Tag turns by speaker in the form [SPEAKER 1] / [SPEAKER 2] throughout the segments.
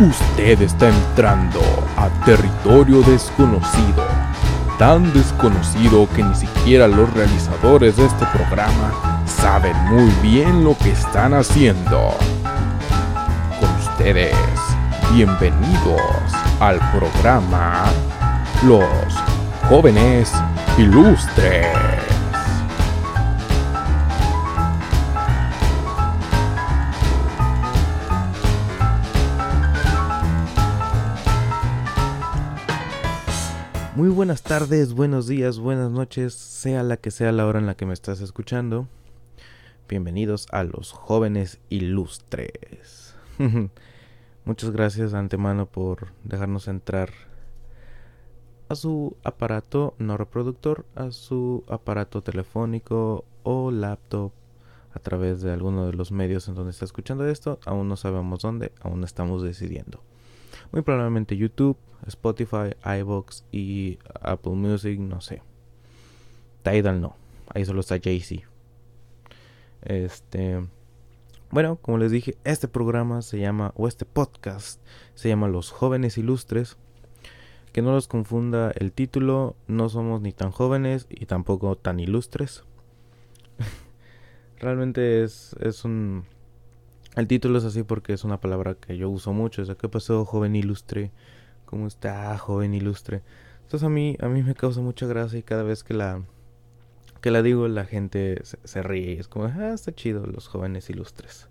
[SPEAKER 1] Usted está entrando a territorio desconocido, tan desconocido que ni siquiera los realizadores de este programa saben muy bien lo que están haciendo. Con ustedes, bienvenidos al programa Los Jóvenes Ilustres. Buenas tardes, buenos días, buenas noches, sea la que sea la hora en la que me estás escuchando. Bienvenidos a los jóvenes ilustres. Muchas gracias antemano por dejarnos entrar a su aparato no reproductor, a su aparato telefónico o laptop a través de alguno de los medios en donde está escuchando esto. Aún no sabemos dónde, aún estamos decidiendo. Muy probablemente YouTube, Spotify, iVoox y Apple Music, no sé. Tidal no, ahí solo está Jay-Z. Este. Bueno, como les dije, este programa se llama, o este podcast se llama Los Jóvenes Ilustres. Que no los confunda el título, no somos ni tan jóvenes y tampoco tan ilustres. Realmente es, es un, el título es así porque es una palabra que yo uso mucho. O sea, ¿qué pasó, joven ilustre? ¿Cómo está, joven ilustre? Entonces a mí, a mí me causa mucha gracia y cada vez que la, que la digo la gente se, ríe. Es como, ah, está chido los jóvenes ilustres.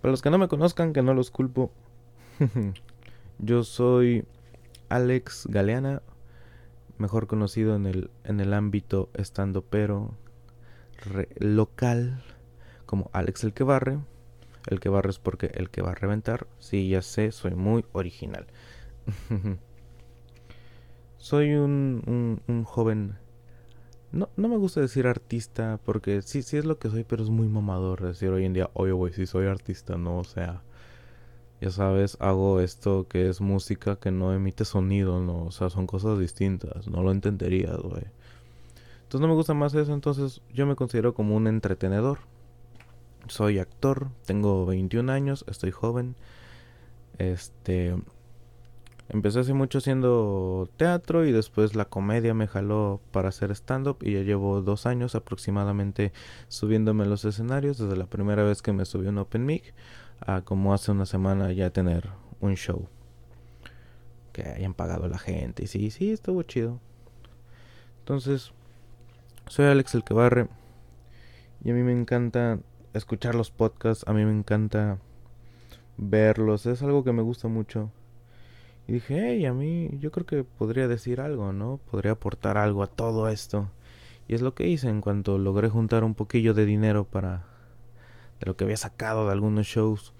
[SPEAKER 1] Para los que no me conozcan, que no los culpo, yo soy Alex Galeana, mejor conocido en el, en el ámbito estando pero local como Alex el que barre. El que barre es porque el que va a reventar. Sí, ya sé, soy muy original. soy un, un, joven... No, no me gusta decir artista porque sí, sí es lo que soy, pero es muy mamador decir hoy en día, oye, güey, sí soy artista, ¿no? O sea, ya sabes, hago esto que es música que no emite sonido, ¿no? O sea, son cosas distintas, no lo entenderías, güey. Entonces no me gusta más eso, entonces yo me considero como un entretenedor soy actor, tengo 21 años, estoy joven. Este empecé hace mucho haciendo teatro y después la comedia me jaló para hacer stand up y ya llevo dos años aproximadamente subiéndome los escenarios desde la primera vez que me subí un open mic a como hace una semana ya tener un show que hayan pagado la gente y sí, sí, estuvo chido. Entonces, soy Alex el que y a mí me encanta escuchar los podcasts, a mí me encanta verlos, es algo que me gusta mucho. Y dije, hey, a mí yo creo que podría decir algo, ¿no? Podría aportar algo a todo esto. Y es lo que hice en cuanto logré juntar un poquillo de dinero para... de lo que había sacado de algunos shows.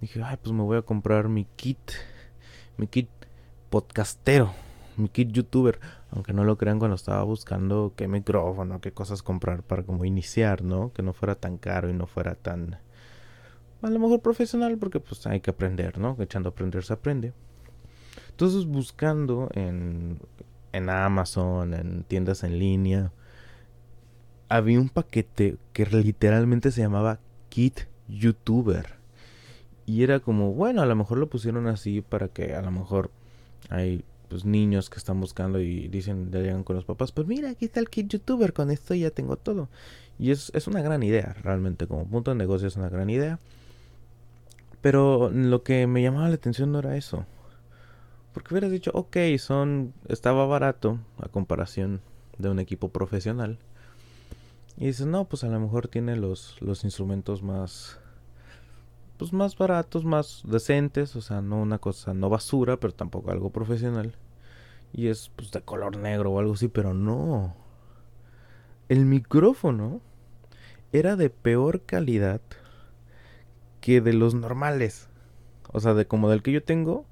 [SPEAKER 1] Dije, ay, pues me voy a comprar mi kit, mi kit podcastero mi kit youtuber, aunque no lo crean cuando estaba buscando qué micrófono, qué cosas comprar para como iniciar, ¿no? Que no fuera tan caro y no fuera tan a lo mejor profesional porque pues hay que aprender, ¿no? Echando a aprender se aprende. Entonces buscando en en Amazon, en tiendas en línea, había un paquete que literalmente se llamaba Kit YouTuber. Y era como, bueno, a lo mejor lo pusieron así para que a lo mejor hay pues, niños que están buscando y dicen, ya llegan con los papás, pues mira, aquí está el kit youtuber, con esto ya tengo todo. Y es, es una gran idea, realmente, como punto de negocio es una gran idea. Pero lo que me llamaba la atención no era eso. Porque hubieras dicho, ok, son, estaba barato a comparación de un equipo profesional. Y dices, no, pues a lo mejor tiene los, los instrumentos más, pues más baratos, más decentes, o sea, no una cosa, no basura, pero tampoco algo profesional y es pues de color negro o algo así, pero no. El micrófono era de peor calidad que de los normales. O sea, de como del que yo tengo,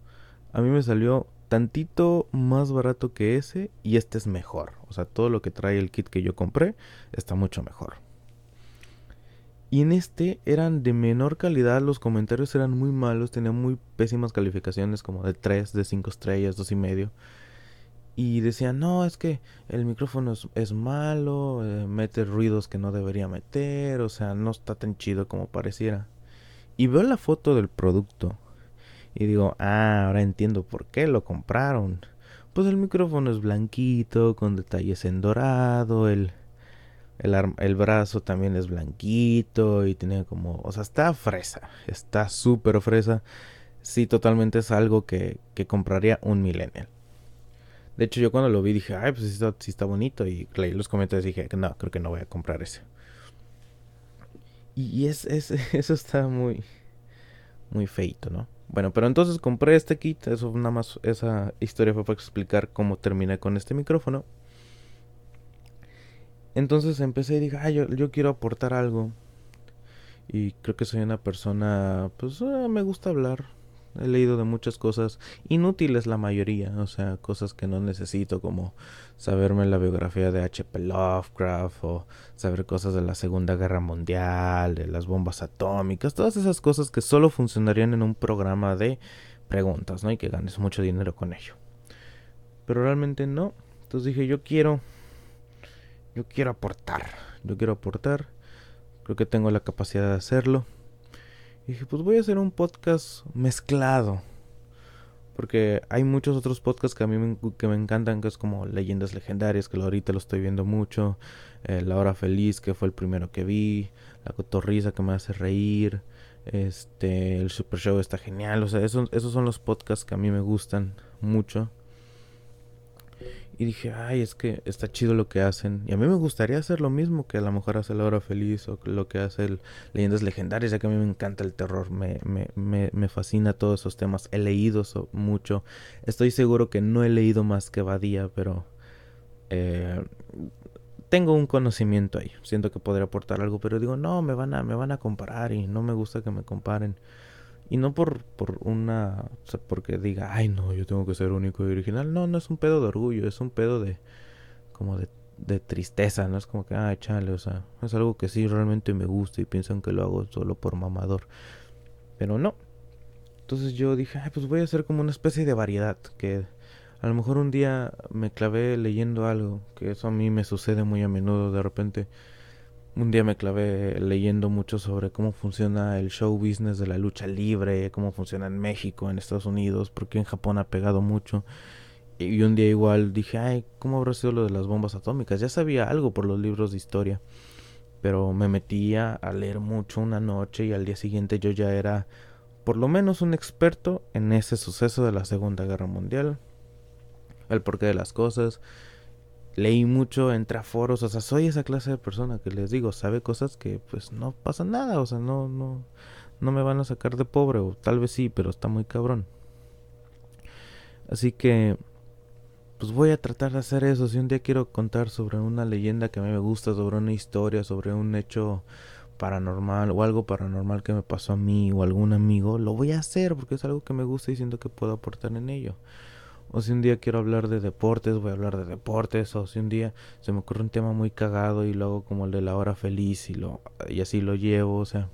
[SPEAKER 1] a mí me salió tantito más barato que ese y este es mejor. O sea, todo lo que trae el kit que yo compré está mucho mejor. Y en este eran de menor calidad, los comentarios eran muy malos, tenían muy pésimas calificaciones como de 3, de 5 estrellas, 2 y medio y decían, no, es que el micrófono es, malo, eh, mete ruidos que no debería meter, o sea, no está tan chido como pareciera. Y veo la foto del producto Y digo, ah, ahora entiendo por qué lo compraron. Pues el micrófono es blanquito, con detalles en dorado, el, el, brazo también es blanquito y tiene como, o sea, está fresa, está súper fresa. Sí, totalmente es algo que, que compraría un millennial. De hecho, yo cuando lo vi dije, ay, pues sí está, sí está bonito. Y leí los comentarios y dije, no, creo que no voy a comprar ese. Y, es, es, eso está muy, muy feito, ¿no? Bueno, pero entonces compré este kit. Eso nada más, esa historia fue para explicar cómo terminé con este micrófono. Entonces empecé y dije, yo, yo quiero aportar algo. Y creo que soy una persona, pues eh, me gusta hablar He leído de muchas cosas inútiles la mayoría, o sea, cosas que no necesito como saberme la biografía de H.P. Lovecraft o saber cosas de la Segunda Guerra Mundial, de las bombas atómicas, todas esas cosas que solo funcionarían en un programa de preguntas, ¿no? Y que ganes mucho dinero con ello. Pero realmente no. Entonces dije, yo quiero yo quiero aportar, yo quiero aportar. Creo que tengo la capacidad de hacerlo. Y dije, pues voy a hacer un podcast mezclado. Porque hay muchos otros podcasts que a mí me, que me encantan, que es como Leyendas Legendarias, que ahorita lo estoy viendo mucho. Eh, la Hora Feliz, que fue el primero que vi. La Cotorriza, que me hace reír. Este, el Super Show está genial. O sea, esos, esos son los podcasts que a mí me gustan mucho. Y dije, ay, es que está chido lo que hacen. Y a mí me gustaría hacer lo mismo que a lo mejor hace La Hora Feliz o lo que hace el Leyendas Legendarias, ya que a mí me encanta el terror, me, me, me, me fascina todos esos temas. He leído mucho. Estoy seguro que no he leído más que Badía, pero eh, tengo un conocimiento ahí. Siento que podría aportar algo, pero digo, no, me van a, me van a comparar y no me gusta que me comparen. Y no por, por una. O sea, porque diga, ay, no, yo tengo que ser único y original. No, no es un pedo de orgullo, es un pedo de. como de, tristeza, ¿no? Es como que, ay, chale, o sea, es algo que sí realmente me gusta y piensan que lo hago solo por mamador. Pero no. Entonces yo dije, ay, pues voy a hacer como una especie de variedad. Que a lo mejor un día me clavé leyendo algo, que eso a mí me sucede muy a menudo de repente un día me clavé leyendo mucho sobre cómo funciona el show business de la lucha libre, cómo funciona en México, en Estados Unidos, porque en Japón ha pegado mucho. Y un día igual dije, ay, ¿cómo habrá sido lo de las bombas atómicas? Ya sabía algo por los libros de historia, pero me metía a leer mucho una noche y al día siguiente yo ya era por lo menos un experto en ese suceso de la Segunda Guerra Mundial, el porqué de las cosas, leí mucho, entré a foros, o sea, soy esa clase de persona que les digo, sabe cosas que pues no pasa nada, o sea, no, no, no me van a sacar de pobre, o tal vez sí, pero está muy cabrón. Así que, pues voy a tratar de hacer eso. Si un día quiero contar sobre una leyenda que a mí me gusta, sobre una historia, sobre un hecho paranormal o algo paranormal que me pasó a mí o a algún amigo, lo voy a hacer porque es algo que me gusta y siento que puedo aportar en ello. O si un día quiero hablar de deportes, voy a hablar de deportes. O si un día se me ocurre un tema muy cagado y luego como el de la hora feliz y, lo, y así lo llevo. O sea,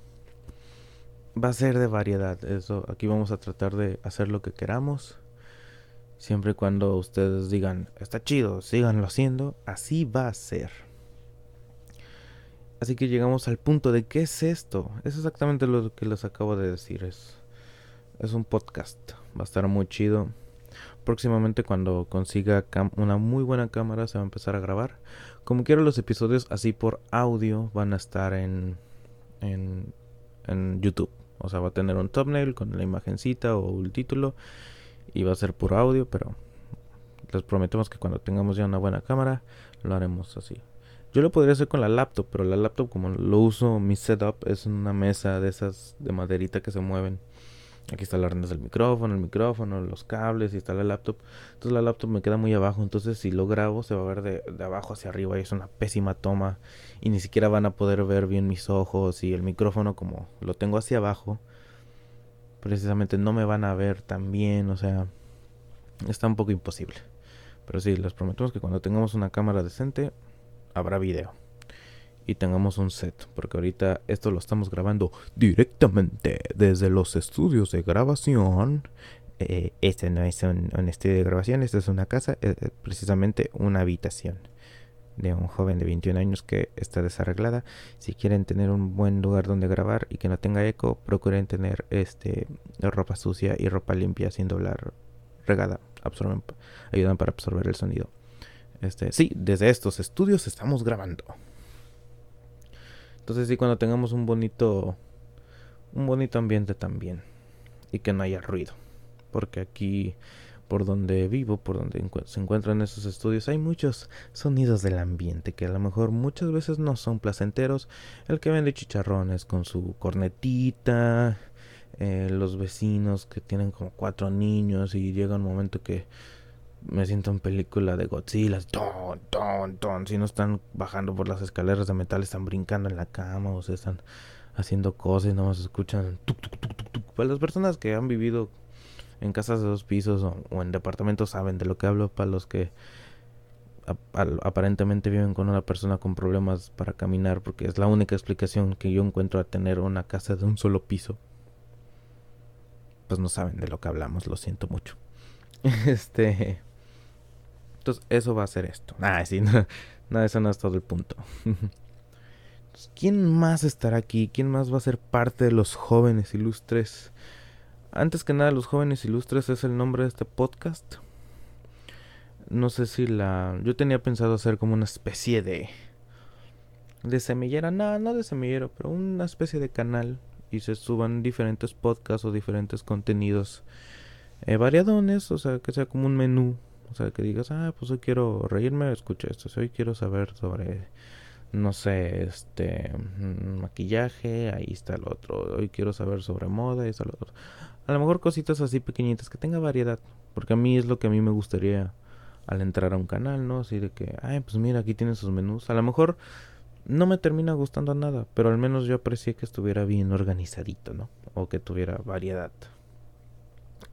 [SPEAKER 1] va a ser de variedad. Eso, aquí vamos a tratar de hacer lo que queramos. Siempre y cuando ustedes digan, está chido, síganlo haciendo, así va a ser. Así que llegamos al punto de qué es esto. Es exactamente lo que les acabo de decir. Es, es un podcast. Va a estar muy chido próximamente cuando consiga una muy buena cámara se va a empezar a grabar. Como quiero los episodios así por audio van a estar en, en, en YouTube. O sea, va a tener un thumbnail con la imagencita o el título y va a ser por audio, pero les prometemos que cuando tengamos ya una buena cámara lo haremos así. Yo lo podría hacer con la laptop, pero la laptop como lo uso, mi setup es una mesa de esas de maderita que se mueven Aquí está la arnés del micrófono, el micrófono, los cables y está la laptop. Entonces la laptop me queda muy abajo. Entonces si lo grabo se va a ver de, abajo hacia arriba y es una pésima toma. Y ni siquiera van a poder ver bien mis ojos y el micrófono como lo tengo hacia abajo. Precisamente no me van a ver tan bien. O sea, está un poco imposible. Pero sí, les prometemos que cuando tengamos una cámara decente habrá video y tengamos un set, porque ahorita esto lo estamos grabando directamente desde los estudios de grabación. Eh, este no es un, estudio de grabación, esta es una casa, eh, eh, precisamente una habitación de un joven de 21 años que está desarreglada. Si quieren tener un buen lugar donde grabar y que no tenga eco, procuren tener este ropa sucia y ropa limpia sin doblar regada. Absorben, ayudan para absorber el sonido. Este, sí, desde estos estudios estamos grabando. Entonces sí, cuando tengamos un bonito un bonito ambiente también y que no haya ruido, porque aquí por donde vivo, por donde se encuentran esos estudios, hay muchos sonidos del ambiente que a lo mejor muchas veces no son placenteros. El que vende chicharrones con su cornetita, eh, los vecinos que tienen como cuatro niños y llega un momento que me siento en película de Godzilla, ton, ton, ton. Si no están bajando por las escaleras de metal, están brincando en la cama o se están haciendo cosas y no se escuchan tuk, tuk, tuk, Para las personas que han vivido en casas de dos pisos o, en departamentos saben de lo que hablo. Para los que aparentemente viven con una persona con problemas para caminar, porque es la única explicación que yo encuentro a tener una casa de un solo piso. Pues no saben de lo que hablamos, lo siento mucho. Este. Eso va a ser esto. Ah, sí, no, no, eso no es todo el punto. ¿Quién más estará aquí? ¿Quién más va a ser parte de los jóvenes ilustres? Antes que nada, los jóvenes ilustres es el nombre de este podcast. No sé si la... Yo tenía pensado hacer como una especie de... De semillera, no, no de semillero, pero una especie de canal y se suban diferentes podcasts o diferentes contenidos eh, variadones, o sea, que sea como un menú, o sea, que digas, ah, pues hoy quiero reírme, escucha esto, hoy quiero saber sobre no sé, este, mm, maquillaje, ahí está el otro. Hoy quiero saber sobre moda, ahí está el otro. A lo mejor cositas así pequeñitas, que tenga variedad. Porque a mí es lo que a mí me gustaría al entrar a un canal, ¿no? Así de que, ay, pues mira, aquí tienen sus menús. A lo mejor no me termina gustando nada, pero al menos yo aprecié que estuviera bien organizadito, ¿no? O que tuviera variedad.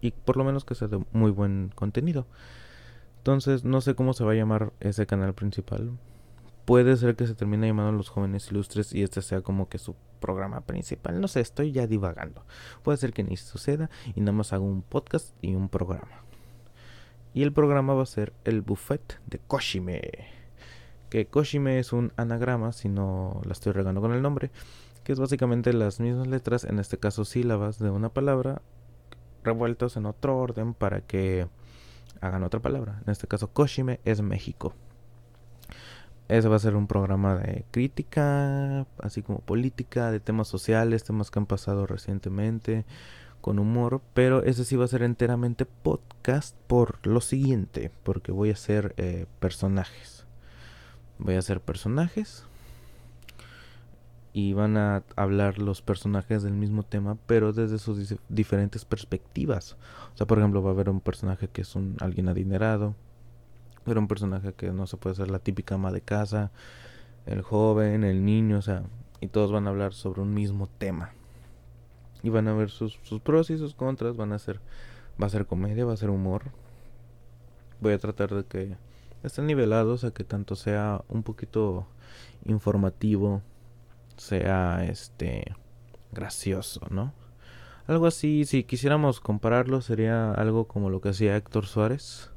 [SPEAKER 1] Y por lo menos que sea de muy buen contenido. Entonces, no sé cómo se va a llamar ese canal principal puede ser que se termine llamando Los Jóvenes Ilustres y este sea como que su programa principal. No sé, estoy ya divagando. Puede ser que ni suceda y nada más hago un podcast y un programa. Y el programa va a ser el buffet de Koshime. Que Koshime es un anagrama, si no la estoy regando con el nombre, que es básicamente las mismas letras, en este caso sílabas de una palabra, revueltos en otro orden para que hagan otra palabra. En este caso, Koshime es México. Ese va a ser un programa de crítica, así como política, de temas sociales, temas que han pasado recientemente, con humor, pero ese sí va a ser enteramente podcast por lo siguiente, porque voy a hacer eh, personajes. Voy a hacer personajes y van a hablar los personajes del mismo tema, pero desde sus diferentes perspectivas. O sea, por ejemplo, va a haber un personaje que es un alguien adinerado, era un personaje que no se puede ser la típica ama de casa, el joven, el niño, o sea, y todos van a hablar sobre un mismo tema. Y van a ver sus, pros y sus contras, van a ser, va a ser comedia, va a ser humor. Voy a tratar de que estén nivelados, a que tanto sea un poquito informativo, sea este gracioso, ¿no? Algo así, si quisiéramos compararlo, sería algo como lo que hacía Héctor Suárez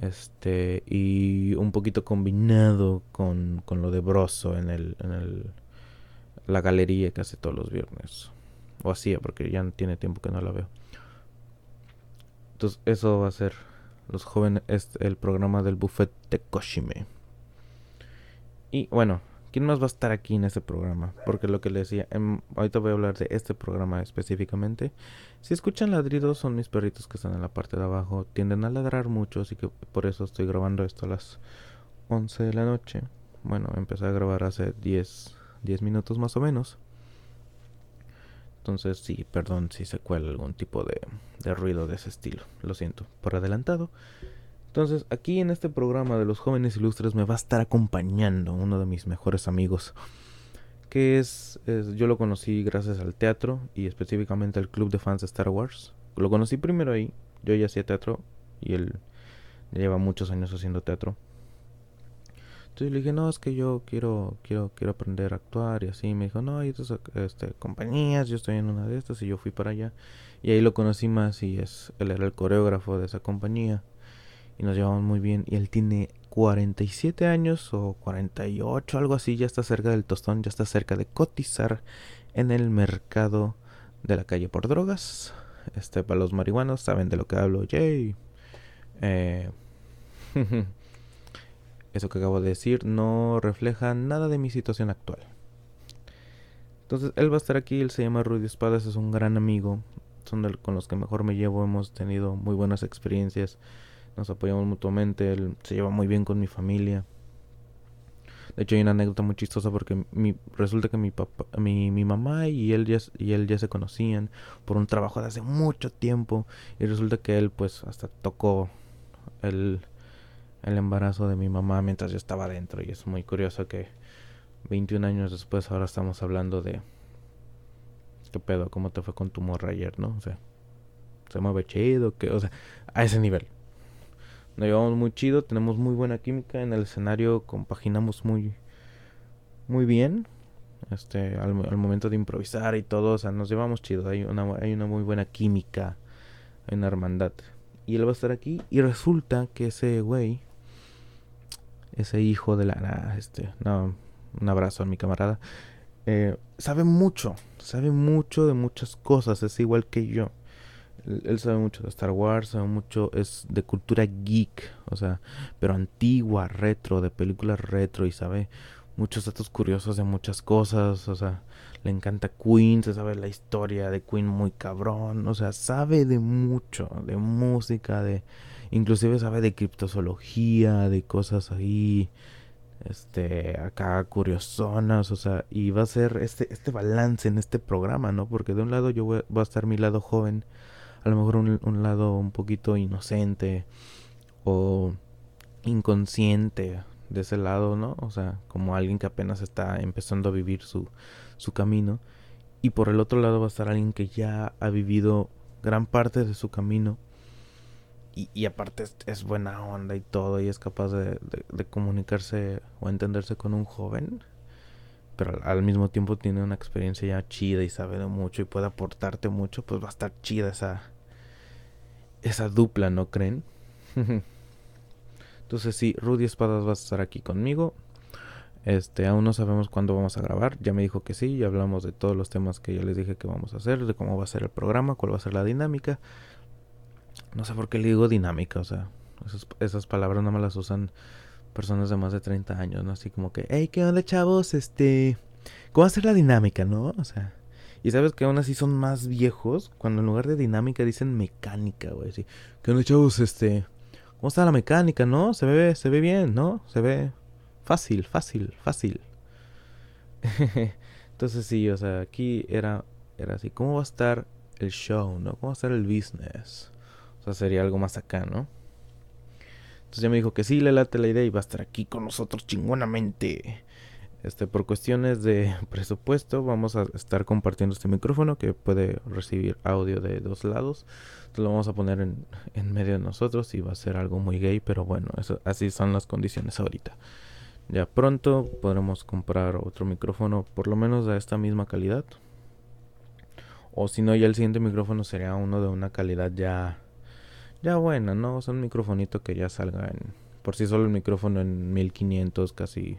[SPEAKER 1] este, y un poquito combinado con, con lo de Broso en el, en el la galería casi todos los viernes. O hacía, porque ya tiene tiempo que no la veo. Entonces, eso va a ser los jóvenes, es el programa del buffet de Koshime. Y bueno, ¿quién más va a estar aquí en este programa? Porque lo que le decía, em, ahorita voy a hablar de este programa específicamente. Si escuchan ladridos son mis perritos que están en la parte de abajo. Tienden a ladrar mucho, así que por eso estoy grabando esto a las 11 de la noche. Bueno, empecé a grabar hace 10, 10 minutos más o menos. Entonces sí, perdón si se cuela algún tipo de, de ruido de ese estilo. Lo siento por adelantado. Entonces aquí en este programa de los jóvenes ilustres me va a estar acompañando uno de mis mejores amigos que es, yo lo conocí gracias al teatro y específicamente al club de fans de Star Wars. Lo conocí primero ahí, yo ya hacía teatro y él lleva muchos años haciendo teatro. Entonces le dije, no, es que yo quiero, quiero, quiero aprender a actuar y así. Me dijo, no, hay estas este, compañías, yo estoy en una de estas y yo fui para allá. Y ahí lo conocí más y es, él era el coreógrafo de esa compañía y nos llevamos muy bien. Y él tiene 47 años o 48, algo así, ya está cerca del tostón, ya está cerca de cotizar en el mercado de la calle por drogas. Este, para los marihuanos, saben de lo que hablo, yay. Eh, eso que acabo de decir no refleja nada de mi situación actual. Entonces, él va a estar aquí, él se llama Rudy Espadas, es un gran amigo, son con los que mejor me llevo, hemos tenido muy buenas experiencias, nos apoyamos mutuamente, él se lleva muy bien con mi familia. De hecho hay una anécdota muy chistosa porque resulta que mi papá, mi, mi mamá y él ya y él ya se conocían por un trabajo de hace mucho tiempo y resulta que él pues hasta tocó el, el embarazo de mi mamá mientras yo estaba adentro y es muy curioso que 21 años después ahora estamos hablando de qué pedo, cómo te fue con tu morra ayer, ¿no? O sea, se mueve chido, que, o sea, a ese nivel. Nos llevamos muy chido, tenemos muy buena química en el escenario, compaginamos muy muy bien. Este, al, momento de improvisar y todo, o sea, nos llevamos chido, hay una hay una muy buena química, hay una hermandad. Y él va a estar aquí y resulta que ese güey ese hijo de la este, no, un abrazo a mi camarada. Eh, sabe mucho, sabe mucho de muchas cosas, es igual que yo. Él, sabe mucho de Star Wars, sabe mucho, es de cultura geek, o sea, pero antigua, retro, de películas retro y sabe muchos datos curiosos de muchas cosas, o sea, le encanta Queen, se sabe la historia de Queen muy cabrón, o sea, sabe de mucho, de música, de inclusive sabe de criptozoología, de cosas ahí, este acá curiosonas, o sea, y va a ser este este balance en este programa, ¿no? Porque de un lado yo voy, va a estar mi lado joven a lo mejor un, lado un poquito inocente o inconsciente de ese lado, ¿no? O sea, como alguien que apenas está empezando a vivir su, su camino. Y por el otro lado va a estar alguien que ya ha vivido gran parte de su camino. Y, y aparte es, buena onda y todo. Y es capaz de, de, comunicarse o entenderse con un joven. Pero al, al, mismo tiempo tiene una experiencia ya chida y sabe de mucho y puede aportarte mucho. Pues va a estar chida esa, esa dupla, ¿no creen? Entonces sí, Rudy Espadas va a estar aquí conmigo. Este, aún no sabemos cuándo vamos a grabar. Ya me dijo que sí, ya hablamos de todos los temas que yo les dije que vamos a hacer, de cómo va a ser el programa, cuál va a ser la dinámica. No sé por qué le digo dinámica, o sea, esas, esas palabras no me las usan personas de más de 30 años, ¿no? Así como que, hey, ¿qué onda, chavos? Este, ¿cómo va a ser la dinámica, no? O sea, y sabes que aún así son más viejos cuando en lugar de dinámica dicen mecánica, güey. Así, ¿Qué onda, chavos? Este, ¿cómo está la mecánica, no? Se ve, se ve bien, ¿no? Se ve fácil, fácil, fácil. Entonces sí, o sea, aquí era, era así. ¿Cómo va a estar el show, no? ¿Cómo va a estar el business? O sea, sería algo más acá, ¿no? Entonces ya me dijo que sí, le late la idea y va a estar aquí con nosotros chingonamente. Este, por cuestiones de presupuesto, vamos a estar compartiendo este micrófono que puede recibir audio de dos lados. Entonces lo vamos a poner en, en medio de nosotros y va a ser algo muy gay, pero bueno, así son las condiciones ahorita. Ya pronto podremos comprar otro micrófono, por lo menos de esta misma calidad. O si no, ya el siguiente micrófono sería uno de una calidad ya, ya buena, ¿no? O sea, un microfonito que ya salga en, por sí solo el micrófono en 1500, casi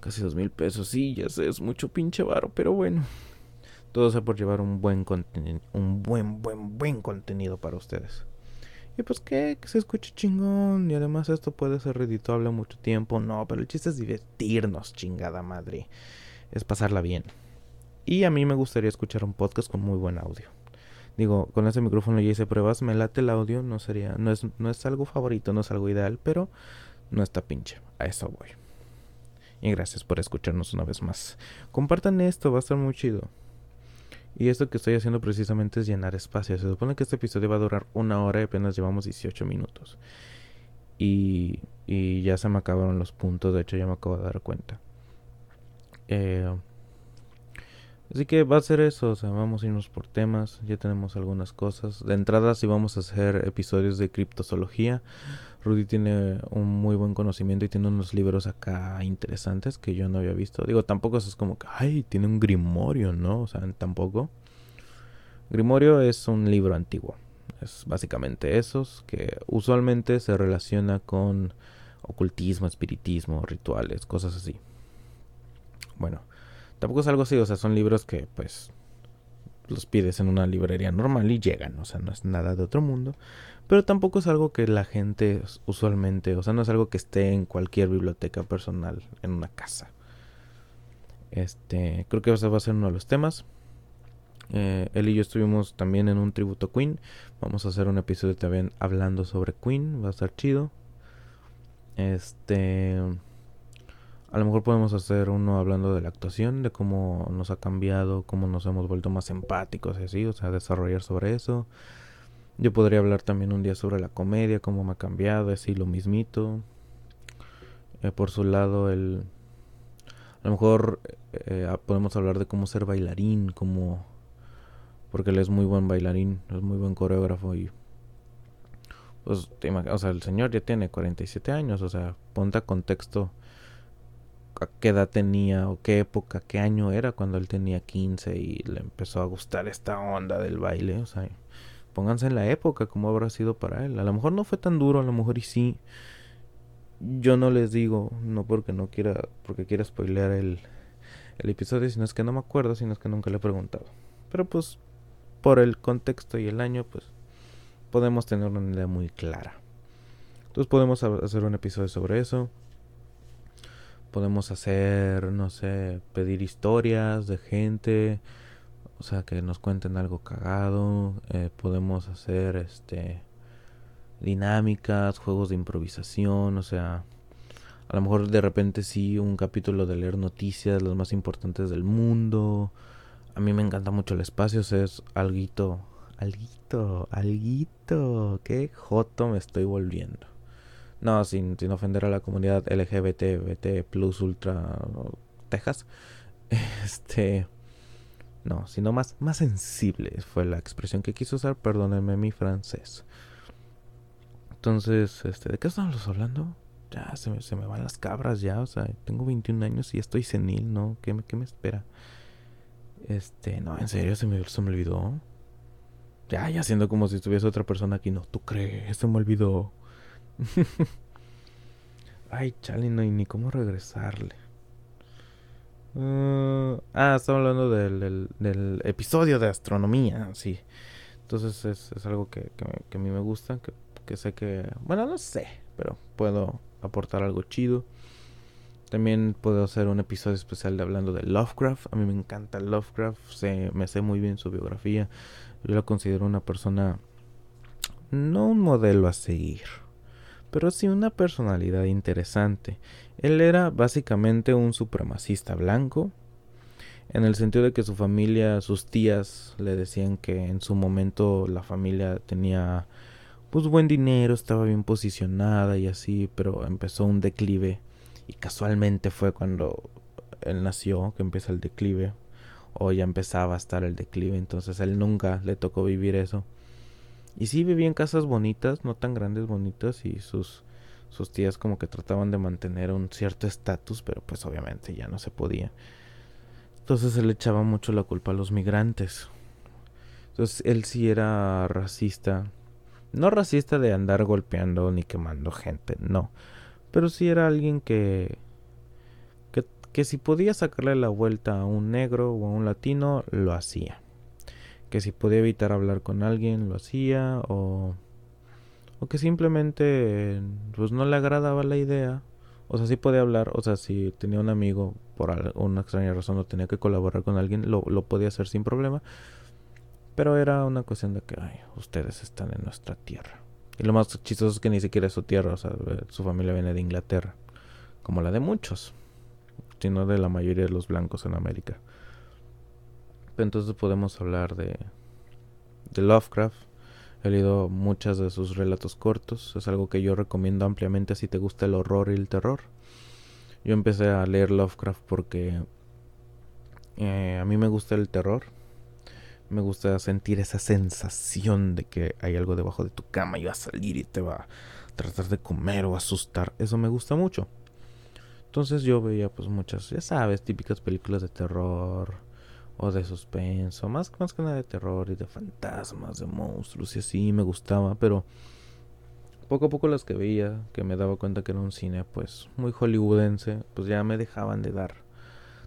[SPEAKER 1] Casi dos mil pesos. Sí, ya sé, es mucho pinche varo, pero bueno. Todo sea por llevar un buen contenido. Un buen, buen, buen contenido para ustedes. Y pues que, que se escuche chingón. Y además esto puede ser redituable mucho tiempo. No, pero el chiste es divertirnos, chingada madre. Es pasarla bien. Y a mí me gustaría escuchar un podcast con muy buen audio. Digo, con ese micrófono ya hice pruebas, me late el audio, no sería, no es, no es algo favorito, no es algo ideal, pero no está pinche. A eso voy. Y gracias por escucharnos una vez más. Compartan esto, va a estar muy chido. Y esto que estoy haciendo precisamente es llenar espacio. Se supone que este episodio va a durar una hora y apenas llevamos 18 minutos. Y, y ya se me acabaron los puntos, de hecho ya me acabo de dar cuenta. Eh, así que va a ser eso, o sea, vamos a irnos por temas, ya tenemos algunas cosas. De entrada sí vamos a hacer episodios de criptozoología. Rudy tiene un muy buen conocimiento y tiene unos libros acá interesantes que yo no había visto. Digo, tampoco es como que, ay, tiene un grimorio, ¿no? O sea, tampoco. Grimorio es un libro antiguo. Es básicamente esos que usualmente se relaciona con ocultismo, espiritismo, rituales, cosas así. Bueno, tampoco es algo así, o sea, son libros que pues los pides en una librería normal y llegan, o sea, no es nada de otro mundo, pero tampoco es algo que la gente usualmente, o sea, no es algo que esté en cualquier biblioteca personal en una casa. Este, creo que ese va a ser uno de los temas. Eh, él y yo estuvimos también en un tributo a Queen. Vamos a hacer un episodio también hablando sobre Queen. Va a estar chido. Este. A lo mejor podemos hacer uno hablando de la actuación, de cómo nos ha cambiado, cómo nos hemos vuelto más empáticos y así, o sea, desarrollar sobre eso. Yo podría hablar también un día sobre la comedia, cómo me ha cambiado, así lo mismito. Eh, por su lado, el... A lo mejor eh, podemos hablar de cómo ser bailarín, cómo porque él es muy buen bailarín, es muy buen coreógrafo y pues o sea, el señor ya tiene 47 años, o sea, ponte a contexto a qué edad tenía o qué época, qué año era cuando él tenía 15 y le empezó a gustar esta onda del baile, o sea, pónganse en la época cómo habrá sido para él. A lo mejor no fue tan duro, a lo mejor y sí. Yo no les digo, no porque no quiera, porque quiera spoilear el, el episodio, sino es que no me acuerdo, sino es que nunca le he preguntado. Pero pues por el contexto y el año, pues podemos tener una idea muy clara. Entonces podemos hacer un episodio sobre eso. Podemos hacer, no sé, pedir historias de gente, o sea, que nos cuenten algo cagado. Eh, podemos hacer, este, dinámicas, juegos de improvisación, o sea, a lo mejor de repente sí un capítulo de leer noticias, las más importantes del mundo a mí me encanta mucho el espacio, es alguito, alguito, alguito, qué joto me estoy volviendo. No, sin, sin ofender a la comunidad LGBT, BT, Plus, Ultra, Texas. Este, no, sino más, más sensible fue la expresión que quiso usar, perdónenme mi francés. Entonces, este, ¿de qué estamos hablando? Ya se me, se me van las cabras ya, o sea, tengo 21 años y estoy senil, ¿no? ¿Qué me, qué me espera? Este, no, en serio, se me, se me olvidó. Ya, ya siendo como si estuviese otra persona aquí. No, tú crees, se me olvidó. Ay, chale, no hay ni cómo regresarle. Uh, ah, estaba hablando del, episodio de astronomía, sí. Entonces es, algo que, a mí me gusta, que, sé que... Bueno, no sé, pero puedo aportar algo chido. También puedo hacer un episodio especial de hablando de Lovecraft. A mí me encanta Lovecraft, me sé muy bien su biografía. Yo lo considero una persona, no un modelo a seguir, pero sí una personalidad interesante. Él era básicamente un supremacista blanco, en el sentido de que su familia, sus tías le decían que en su momento la familia tenía pues buen dinero, estaba bien posicionada y así, pero empezó un declive y casualmente fue cuando él nació que empieza el declive. O ya empezaba a estar el declive. Entonces él nunca le tocó vivir eso. Y sí vivía en casas bonitas, no tan grandes, bonitas. Y sus, sus tías como que trataban de mantener un cierto estatus. Pero pues obviamente ya no se podía. Entonces él echaba mucho la culpa a los migrantes. Entonces él sí era racista. No racista de andar golpeando ni quemando gente, no pero sí era alguien que, que, que si podía sacarle la vuelta a un negro o a un latino, lo hacía. Que si podía evitar hablar con alguien, lo hacía. O, o que simplemente pues no le agradaba la idea. O sea, sí podía hablar. O sea, si tenía un amigo por una extraña razón o tenía que colaborar con alguien, lo, lo podía hacer sin problema. Pero era una cuestión de que, ay, ustedes están en nuestra tierra. Y lo más chistoso es que ni siquiera es su tierra, o sea, su familia viene de Inglaterra, como la de muchos, sino de la mayoría de los blancos en América. Entonces podemos hablar de, de Lovecraft. He leído muchas de sus relatos cortos. Es algo que yo recomiendo ampliamente si te gusta el horror y el terror. Yo empecé a leer Lovecraft porque eh, a mí me gusta el terror. Me gusta sentir esa sensación de que hay algo debajo de tu cama y va a salir y te va a tratar de comer o asustar. Eso me gusta mucho. Entonces yo veía pues muchas, ya sabes, típicas películas de terror o de suspenso, más, más que nada de terror y de fantasmas, de monstruos y así me gustaba, pero poco a poco las que veía, que me daba cuenta que era un cine pues muy hollywoodense, pues ya me dejaban de dar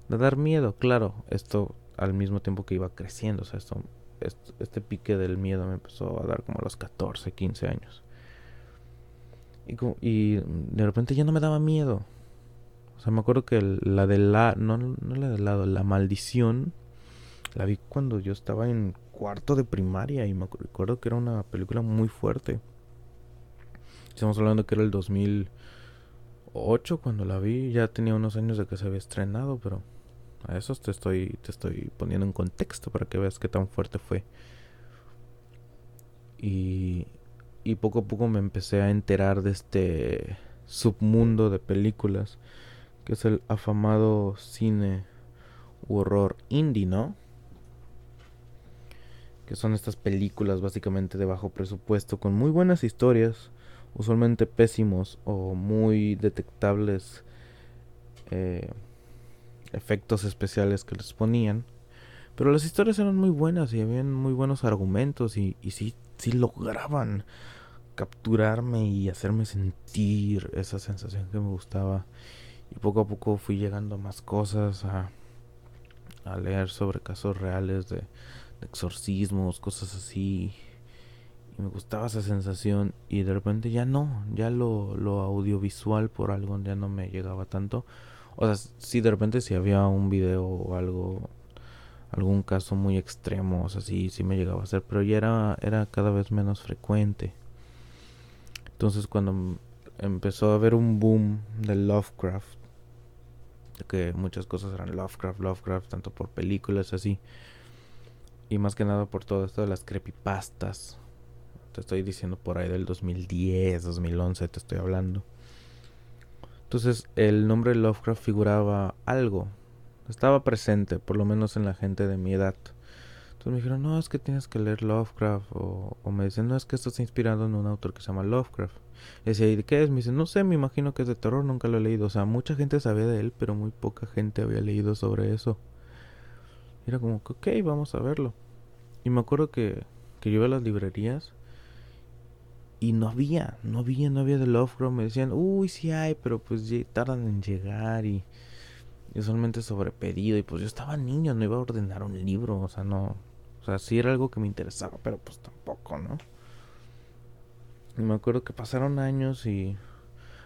[SPEAKER 1] de dar miedo, claro, esto al mismo tiempo que iba creciendo, o sea, esto, este pique del miedo me empezó a dar como a los 14, 15 años. Y, y de repente ya no me daba miedo. O sea, me acuerdo que la de la, no, no la del lado, la maldición, la vi cuando yo estaba en cuarto de primaria y me acuerdo que era una película muy fuerte. Estamos hablando que era el 2008 cuando la vi, ya tenía unos años de que se había estrenado, pero a eso te estoy, te estoy poniendo en contexto para que veas qué tan fuerte fue. Y, y poco a poco me empecé a enterar de este submundo de películas que es el afamado cine horror indie, ¿no? Que son estas películas básicamente de bajo presupuesto con muy buenas historias, usualmente pésimos o muy detectables eh, efectos especiales que les ponían. Pero las historias eran muy buenas y habían muy buenos argumentos y, y sí, sí lograban capturarme y hacerme sentir esa sensación que me gustaba. Y poco a poco fui llegando a más cosas, a, a leer sobre casos reales de, exorcismos, cosas así. Y me gustaba esa sensación y de repente ya no, ya lo, lo audiovisual por algo ya no me llegaba tanto. O sea, si de repente si había un video o algo, algún caso muy extremo, o sea, sí, sí me llegaba a hacer, pero ya era, era cada vez menos frecuente. Entonces cuando empezó a haber un boom de Lovecraft, que muchas cosas eran Lovecraft, Lovecraft, tanto por películas así, y más que nada por todo esto de las creepypastas. Te estoy diciendo por ahí del 2010, 2011, te estoy hablando. Entonces el nombre Lovecraft figuraba algo, estaba presente, por lo menos en la gente de mi edad. Entonces me dijeron, no, es que tienes que leer Lovecraft. O, me dicen, no, es que esto está inspirado en un autor que se llama Lovecraft. Y decía, ¿y qué es? Me dicen, no sé, me imagino que es de terror, nunca lo he leído. O sea, mucha gente sabía de él, pero muy poca gente había leído sobre eso. era como, ok, vamos a verlo. Y me acuerdo que, que yo iba a las librerías y no había, no había, no había de Lovecraft. Me decían, uy, sí hay, pero pues tardan en llegar y, y usualmente sobre pedido. Y pues yo estaba niño, no iba a ordenar un libro, o sea, no. O sea, sí era algo que me interesaba, pero pues tampoco, ¿no? Y me acuerdo que pasaron años y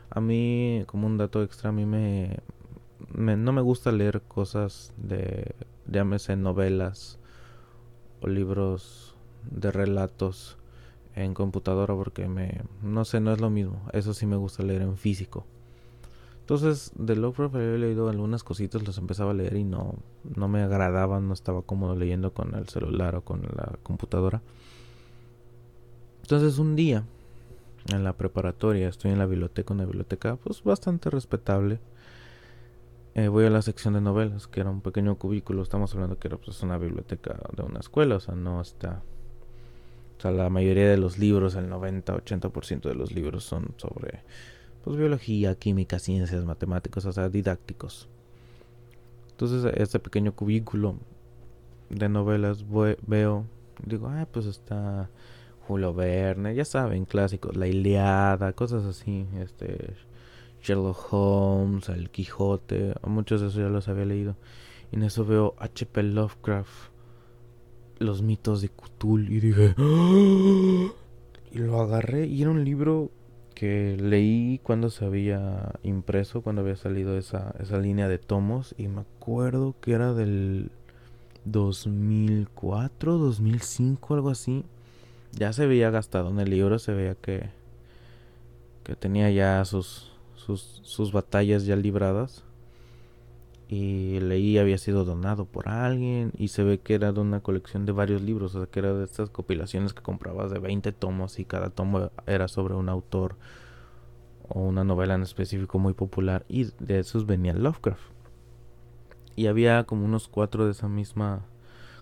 [SPEAKER 1] a mí, como un dato extra, a mí me, me no me gusta leer cosas de, llámese novelas o libros de relatos en computadora porque me no sé, no es lo mismo. Eso sí me gusta leer en físico. Entonces, de Lovecraft había leído algunas cositas, los empezaba a leer y no no me agradaban, no estaba cómodo leyendo con el celular o con la computadora. Entonces, un día en la preparatoria, estoy en la biblioteca, una biblioteca pues bastante respetable. Eh, voy a la sección de novelas, que era un pequeño cubículo, estamos hablando que era pues una biblioteca de una escuela, o sea, no está o sea, la mayoría de los libros, el 90-80% de los libros son sobre pues, biología, química, ciencias, matemáticas, o sea, didácticos. Entonces, este pequeño cubículo de novelas veo, digo, ah, pues está Julio Verne, ya saben, clásicos, La Iliada, cosas así, este Sherlock Holmes, El Quijote, muchos de esos ya los había leído. Y en eso veo H.P. Lovecraft los mitos de Cthulhu y dije ¡Ah!". y lo agarré y era un libro que leí cuando se había impreso, cuando había salido esa, esa línea de tomos y me acuerdo que era del 2004, 2005, algo así. Ya se veía gastado en el libro, se veía que, que tenía ya sus, sus, batallas ya libradas y leí había sido donado por alguien y se ve que era de una colección de varios libros, o sea que era de estas compilaciones que comprabas de 20 tomos y cada tomo era sobre un autor o una novela en específico muy popular y de esos venía Lovecraft. Y había como unos cuatro de esa misma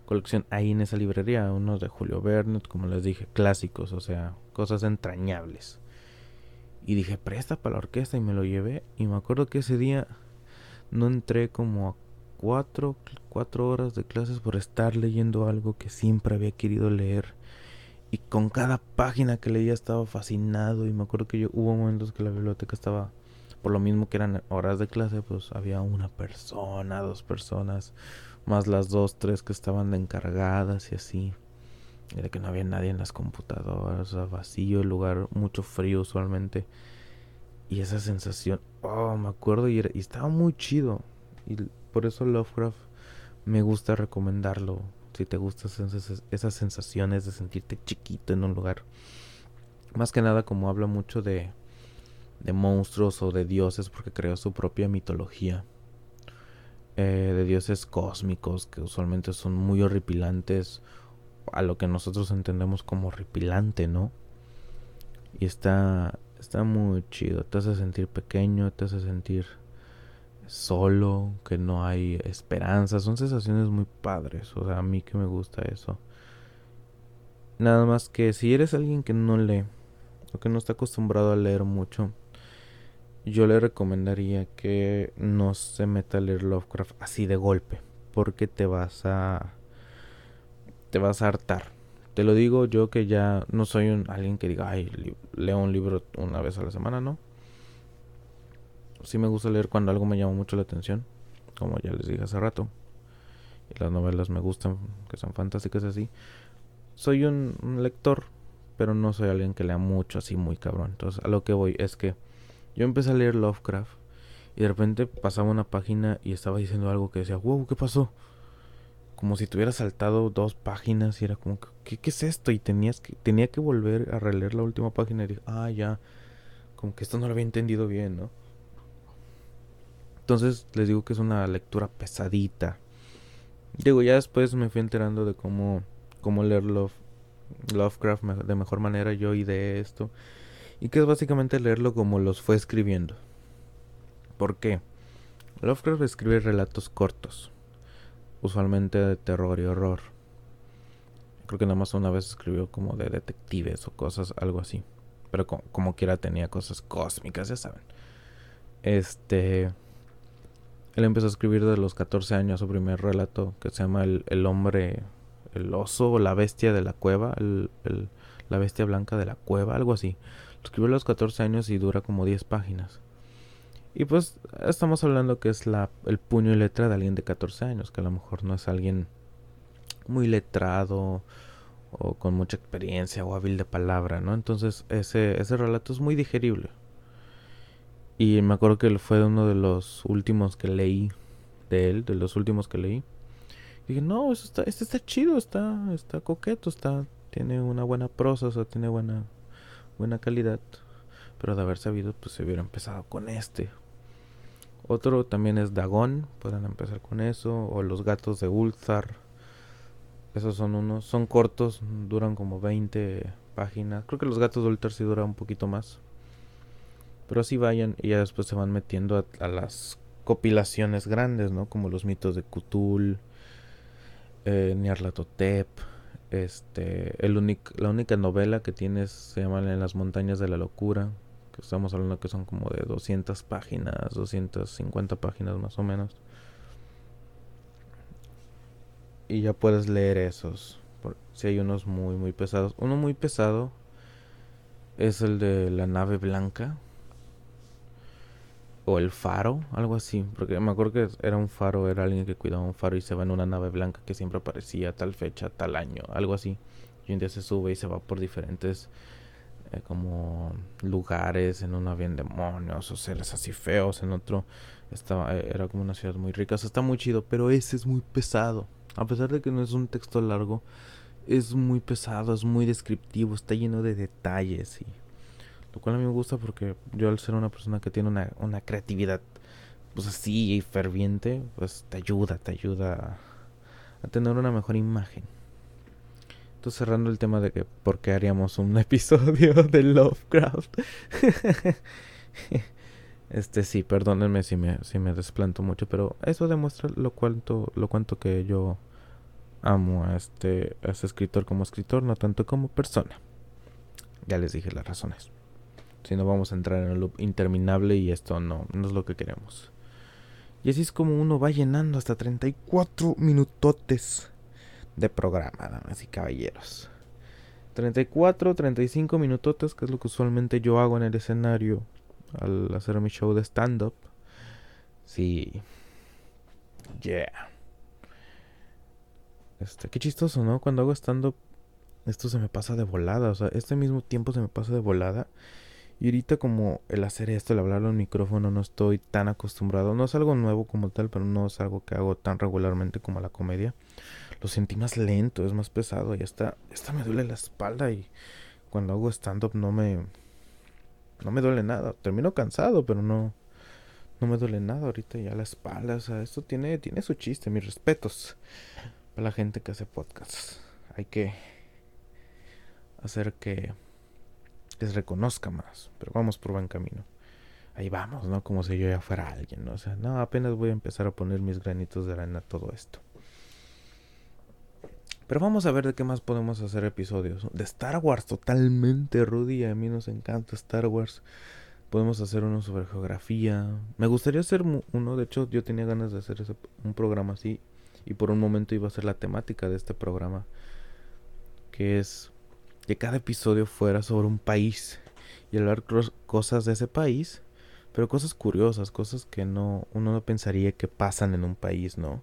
[SPEAKER 1] colección ahí en esa librería, unos de Julio Verne, como les dije, clásicos, o sea, cosas entrañables. Y dije, presta para la orquesta y me lo llevé y me acuerdo que ese día no entré como a cuatro, cuatro horas de clases por estar leyendo algo que siempre había querido leer Y con cada página que leía estaba fascinado. Y me acuerdo que yo hubo momentos que la biblioteca estaba, por lo mismo que eran horas de clase, pues había una persona, dos personas, más las dos, tres que estaban encargadas y así. Era que no había nadie en las computadoras, vacío el lugar, mucho frío usualmente. Y esa sensación, oh, me acuerdo y, y estaba muy chido. Y por eso Lovecraft me gusta recomendarlo. Si te gustan esas, sensaciones de sentirte chiquito en un lugar. Más que nada como habla mucho de, de monstruos o de dioses porque creó su propia mitología. Eh, de dioses cósmicos que usualmente son muy horripilantes a lo que nosotros entendemos como horripilante, ¿no? Y está, está muy chido, te hace sentir pequeño, te hace sentir solo, que no hay esperanza, son sensaciones muy padres, o sea, a mí que me gusta eso. Nada más que si eres alguien que no lee o que no está acostumbrado a leer mucho, yo le recomendaría que no se meta a leer Lovecraft así de golpe, porque te vas a te vas a hartar. Te lo digo yo que ya no soy un, alguien que diga, ay, leo un libro una vez a la semana, ¿no? sí me gusta leer cuando algo me llama mucho la atención, como ya les dije hace rato. Y las novelas me gustan, que son fantásticas así. Soy un, lector, pero no soy alguien que lea mucho así muy cabrón. Entonces, a lo que voy es que yo empecé a leer Lovecraft y de repente pasaba una página y estaba diciendo algo que decía, wow, ¿qué pasó? Como si tuviera saltado dos páginas y era como, ¿qué, qué es esto? Y tenías que, tenía que volver a releer la última página y dije, ah, ya, como que esto no lo había entendido bien, ¿no? Entonces les digo que es una lectura pesadita. Digo, ya después me fui enterando de cómo, cómo leer Lovecraft de mejor manera. Yo de esto. Y que es básicamente leerlo como los fue escribiendo. ¿Por qué? Lovecraft escribe relatos cortos. Usualmente de terror y horror. Creo que nada más una vez escribió como de detectives o cosas, algo así. Pero como, quiera tenía cosas cósmicas, ya saben. Este él empezó a escribir de los 14 años su primer relato que se llama El, hombre, el oso o la bestia de la cueva, el, la bestia blanca de la cueva, algo así. Lo escribió a los 14 años y dura como 10 páginas. Y pues estamos hablando que es la, el puño y letra de alguien de 14 años, que a lo mejor no es alguien muy letrado o con mucha experiencia o hábil de palabra, ¿no? Entonces ese, ese relato es muy digerible. Y me acuerdo que fue uno de los últimos que leí de él, de los últimos que leí. Y dije, no, está, este está chido, está, está coqueto, está, tiene una buena prosa, o sea, tiene buena, buena calidad. Pero de haber sabido, pues se hubiera empezado con este. Otro también es Dagon, pueden empezar con eso. O Los Gatos de Ulthar. Esos son unos, son cortos, duran como 20 páginas. Creo que Los Gatos de Ulthar sí dura un poquito más. Pero así vayan y ya después se van metiendo a, las compilaciones grandes, ¿no? Como los mitos de Cthulhu, eh, este, la única novela que tienes se llama En las montañas de la locura, que estamos hablando que son como de 200 páginas, 250 páginas más o menos. Y ya puedes leer esos. Si hay unos muy, muy pesados. Uno muy pesado es el de la nave blanca o el faro, algo así, porque me acuerdo que era un faro, era alguien que cuidaba un faro y se va en una nave blanca que siempre aparecía tal fecha, tal año, algo así. Y un día se sube y se va por diferentes eh, como lugares, en uno había demonios o seres así feos, en otro estaba eh, era como una ciudad muy rica, o sea, está muy chido, pero ese es muy pesado. A pesar de que no es un texto largo, es muy pesado, es muy descriptivo, está lleno de detalles y lo cual a mí me gusta porque yo al ser una persona que tiene una, una creatividad pues así y ferviente, pues te ayuda, te ayuda a, tener una mejor imagen. Cerrando el tema de que por qué haríamos un episodio de Lovecraft. este sí, perdónenme si me, si me desplanto mucho, pero eso demuestra lo cuanto, lo cuanto que yo amo a este, a este escritor como escritor, no tanto como persona. Ya les dije las razones. Si no vamos a entrar en un loop interminable y esto no, no es lo que queremos. Y así es como uno va llenando hasta 34 minutotes de programa, damas y caballeros. 34, 35 minutos, que es lo que usualmente yo hago en el escenario al hacer mi show de stand-up. Sí. Yeah. Este, qué chistoso, ¿no? Cuando hago stand-up, esto se me pasa de volada. O sea, este mismo tiempo se me pasa de volada. Y ahorita como el hacer esto, el hablarlo en micrófono, no estoy tan acostumbrado. No es algo nuevo como tal, pero no es algo que hago tan regularmente como la comedia. Lo sentí más lento, es más pesado. Y esta, esta me duele la espalda y cuando hago stand-up no me... No me duele nada. Termino cansado, pero no... No me duele nada ahorita ya la espalda. O sea, esto tiene, tiene su chiste, mis respetos. Para la gente que hace podcasts. Hay que hacer que les reconozca más. Pero vamos por buen camino. Ahí vamos, ¿no? Como si yo ya fuera alguien, ¿no? O sea, no, apenas voy a empezar a poner mis granitos de arena a todo esto. Pero vamos a ver de qué más podemos hacer episodios. De Star Wars, totalmente, Rudy. A mí nos encanta Star Wars. Podemos hacer uno sobre geografía. Me gustaría hacer uno. De hecho, yo tenía ganas de hacer un programa así. Y por un momento iba a ser la temática de este programa. Que es que cada episodio fuera sobre un país y hablar cosas de ese país, pero cosas curiosas, cosas que no uno no pensaría que pasan en un país, ¿no?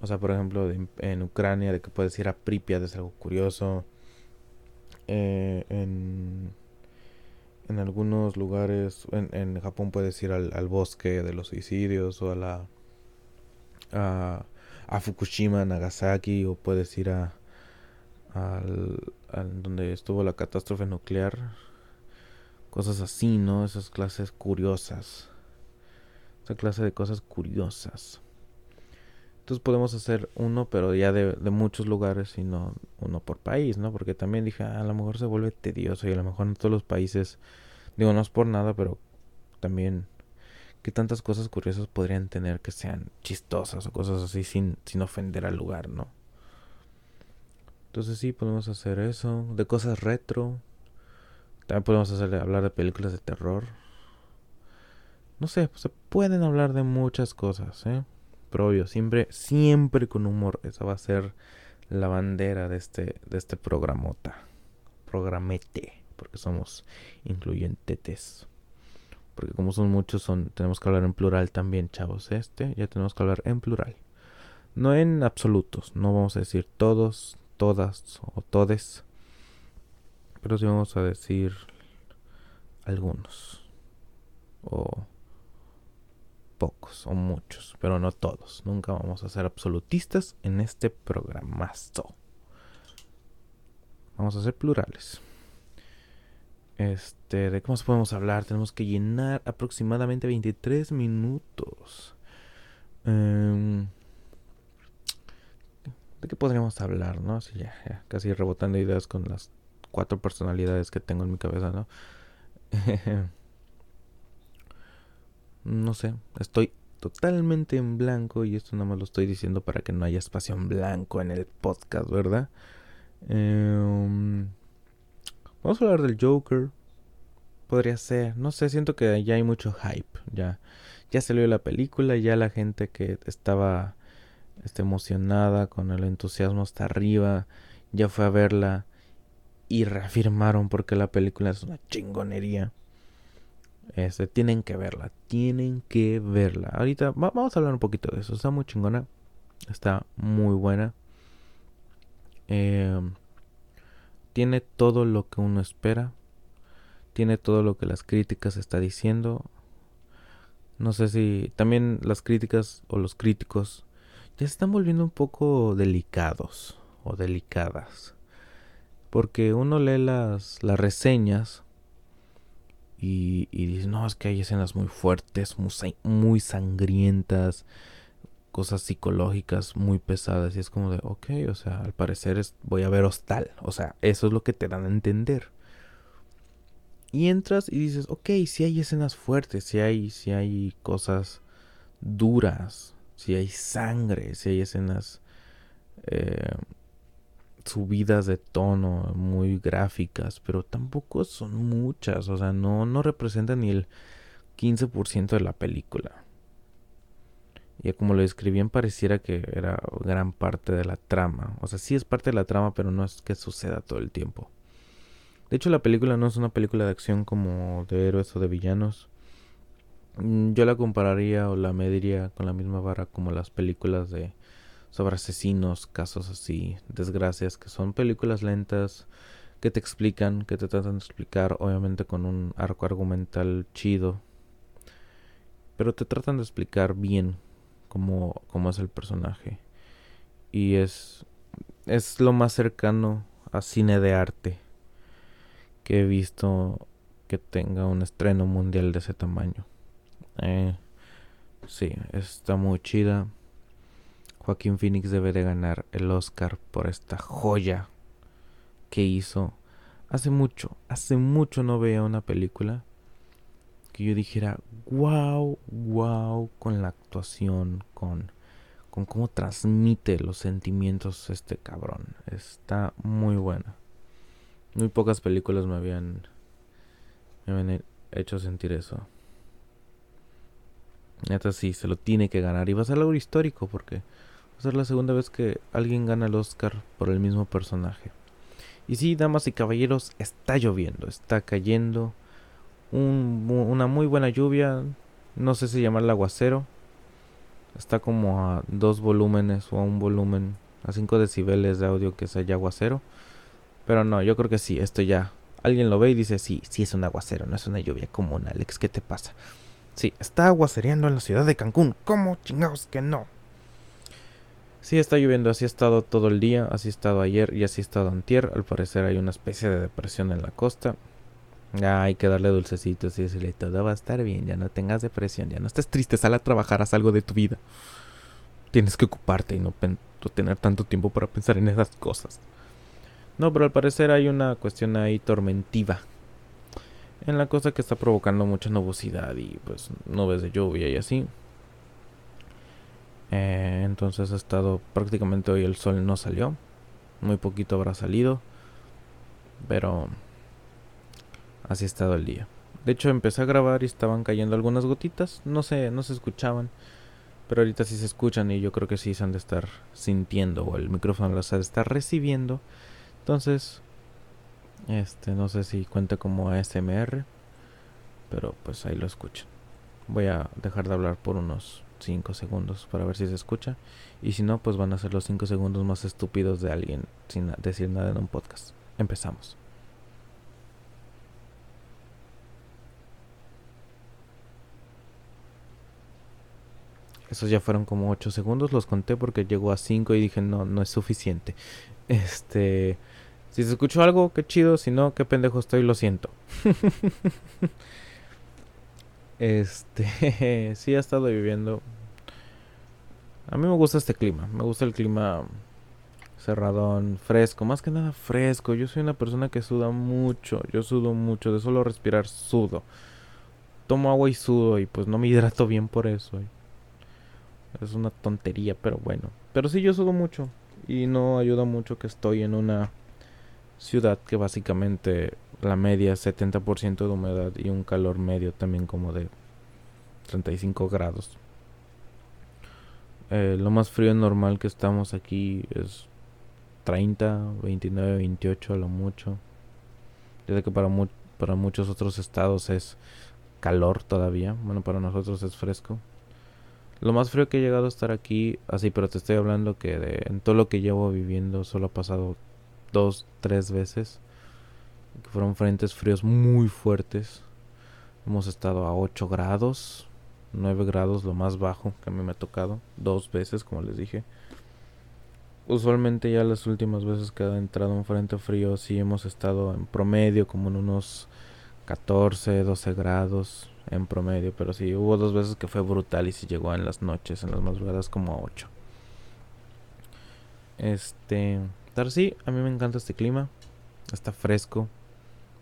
[SPEAKER 1] O sea, por ejemplo, en Ucrania, de que puedes ir a Pripyat es algo curioso. Eh, en, en algunos lugares, en, en Japón puedes ir al, al, bosque de los suicidios o a la a, a Fukushima, Nagasaki, o puedes ir a, al, donde estuvo la catástrofe nuclear. Cosas así, ¿no? Esas clases curiosas. Esa clase de cosas curiosas. Entonces podemos hacer uno, pero ya de, de, muchos lugares y no uno por país, ¿no? Porque también dije, ah, a lo mejor se vuelve tedioso y a lo mejor en todos los países, digo, no es por nada, pero también que tantas cosas curiosas podrían tener que sean chistosas o cosas así sin, sin ofender al lugar, ¿no? Entonces sí, podemos hacer eso. De cosas retro. También podemos hacer, hablar de películas de terror. No sé, se pueden hablar de muchas cosas, ¿eh? Pero obvio, siempre, siempre con humor. Esa va a ser la bandera de este, de este programota. Programete. Porque somos incluyentetes. Porque como son muchos, son, tenemos que hablar en plural también, chavos. Este ya tenemos que hablar en plural. No en absolutos. No vamos a decir todos, todas o todes. Pero sí vamos a decir algunos. O pocos o muchos, pero no todos. Nunca vamos a ser absolutistas en este programazo. Vamos a ser plurales. Este, ¿de qué más podemos hablar? Tenemos que llenar aproximadamente 23 minutos. Eh, ¿De qué podríamos hablar, no? Sí, ya, casi rebotando ideas con las cuatro personalidades que tengo en mi cabeza, ¿no? no sé, estoy totalmente en blanco y esto nada más lo estoy diciendo para que no haya espacio en blanco en el podcast, ¿verdad? Em, vamos a hablar del Joker. Podría ser, no sé, siento que ya hay mucho hype, ya ya salió la película, ya la gente que estaba está emocionada, con el entusiasmo hasta arriba, ya fue a verla y reafirmaron porque la película es una chingonería. Este, tienen que verla, tienen que verla. Ahorita vamos a hablar un poquito de eso. Está muy chingona, está muy buena. Em, tiene todo lo que uno espera. Tiene todo lo que las críticas está diciendo. No sé si también las críticas o los críticos ya se están volviendo un poco delicados o delicadas. Porque uno lee las, las reseñas y, y, dice, no, es que hay escenas muy fuertes, muy, muy sangrientas, cosas psicológicas muy pesadas. Y es como de, ok, o sea, al parecer es, voy a ver hostal. O sea, eso es lo que te dan a entender. Y entras y dices, ok, si hay escenas fuertes, si hay, si hay cosas duras, si hay sangre, si hay escenas eh, subidas de tono muy gráficas, pero tampoco son muchas, o sea, no, no representan ni el 15% de la película. Y como lo describían pareciera que era gran parte de la trama. O sea, sí es parte de la trama, pero no es que suceda todo el tiempo. De hecho, la película no es una película de acción como de héroes o de villanos. Mm, yo la compararía o la mediría con la misma vara como las películas de sobre asesinos, casos así, desgracias, que son películas lentas que te explican, que te tratan de explicar, obviamente con un arco argumental chido, pero te tratan de explicar bien cómo, cómo es el personaje. Y es, es lo más cercano a cine de arte que he visto que tenga un estreno mundial de ese tamaño. Eh, sí, está muy chida. Joaquín Phoenix debe de ganar el Oscar por esta joya que hizo. Hace mucho, hace mucho no veía una película que yo dijera, wow, wow, con la actuación, con, con cómo transmite los sentimientos este cabrón. Está muy buena. Muy pocas películas me habían, me habían hecho sentir eso. Neta sí, se lo tiene que ganar. Y va a ser algo histórico porque Va a la segunda vez que alguien gana el Oscar por el mismo personaje. Y sí, damas y caballeros, está lloviendo, está cayendo una muy buena lluvia. No sé si llamarla aguacero. Está como a dos volúmenes o a un volumen, a 5 decibeles de audio que allá aguacero. Pero no, yo creo que sí, esto ya. Alguien lo ve y dice, sí, sí es un aguacero, no es una lluvia común, Alex, ¿qué te pasa? Sí, está aguacereando en la ciudad de Cancún. ¿Cómo chingados que no? Sí está lloviendo, así ha estado todo el día, así ha estado ayer y así ha estado antier. Al parecer hay una especie de depresión en la costa. Ya hay que darle dulcecitos y decirle todo va a estar bien, ya no tengas depresión, ya no estés triste, sal a trabajar, haz algo de tu vida. Tienes que ocuparte y no, tener tanto tiempo para pensar en esas cosas. No, pero al parecer hay una cuestión ahí tormentiva en la costa que está provocando mucha nubosidad y pues nubes de lluvia y así. Eh, entonces ha estado prácticamente hoy el sol no salió. Muy poquito habrá salido. Pero así ha estado el día. De hecho empecé a grabar y estaban cayendo algunas gotitas. No sé, no se escuchaban. Pero ahorita sí se escuchan y yo creo que sí se han de estar sintiendo. O el micrófono las ha de estar recibiendo. Entonces, este, no sé si cuenta como ASMR. Pero pues ahí lo escuchan. Voy a dejar de hablar por unos 5 segundos para ver si se escucha. Y si no, pues van a ser los 5 segundos más estúpidos de alguien sin decir nada en un podcast. Empezamos. Esos ya fueron como 8 segundos, los conté porque llegó a 5 y dije, no, no es suficiente. Este, si se escuchó algo, qué chido, si no, qué pendejo estoy, lo siento. Este, sí ha estado viviendo. A mí me gusta este clima. Me gusta el clima cerradón, fresco, más que nada fresco. Yo soy una persona que suda mucho. Yo sudo mucho, de solo respirar sudo. Tomo agua y sudo y pues no me hidrato bien por eso. Es una tontería, pero bueno. Pero sí yo sudo mucho y no ayuda mucho que estoy en una ciudad que básicamente la media es 70% de humedad y un calor medio también como de 35 grados. Eh, lo más frío normal que estamos aquí es 30, 29, 28 a lo mucho. Desde que para, para muchos otros estados es calor todavía. Bueno, para nosotros es fresco. Lo más frío que he llegado a estar aquí, así, pero te estoy hablando que de, en todo lo que llevo viviendo solo ha pasado dos, tres veces. Fueron frentes fríos muy fuertes. Hemos estado a 8 grados, 9 grados lo más bajo que a mí me ha tocado. Dos veces, como les dije. Usualmente ya las últimas veces que ha entrado un frente frío sí hemos estado en promedio como en unos 14, 12 grados en promedio. Pero sí, hubo dos veces que fue brutal y sí llegó en las noches, en las madrugadas como a 8. Este... Pero sí, a mí me encanta este clima. Está fresco.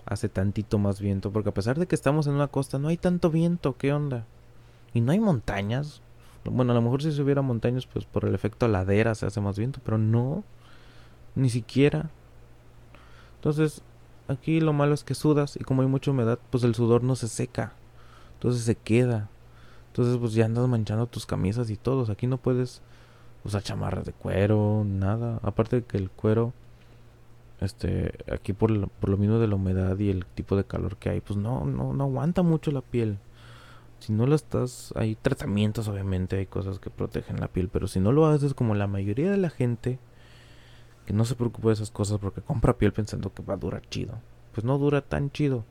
[SPEAKER 1] Hace tantito más viento. Porque a pesar de que estamos en una costa, no hay tanto viento. ¿Qué onda? Y no hay montañas. Bueno, a lo mejor si se hubiera montañas, pues por el efecto ladera se hace más viento. Pero no. Ni siquiera. Entonces, aquí lo malo es que sudas. Y como hay mucha humedad, pues el sudor no se seca. Entonces se queda. Entonces, pues ya andas manchando tus camisas y todos. Aquí no puedes usar chamarras de cuero, nada. Aparte de que el cuero, este, aquí por lo, por lo mismo de la humedad y el tipo de calor que hay, pues no, no, no aguanta mucho la piel. Si no lo estás, hay tratamientos obviamente, hay cosas que protegen la piel, pero si no lo haces como la mayoría de la gente, que no se preocupa de esas cosas porque compra piel pensando que va a durar chido, pues no dura tan chido.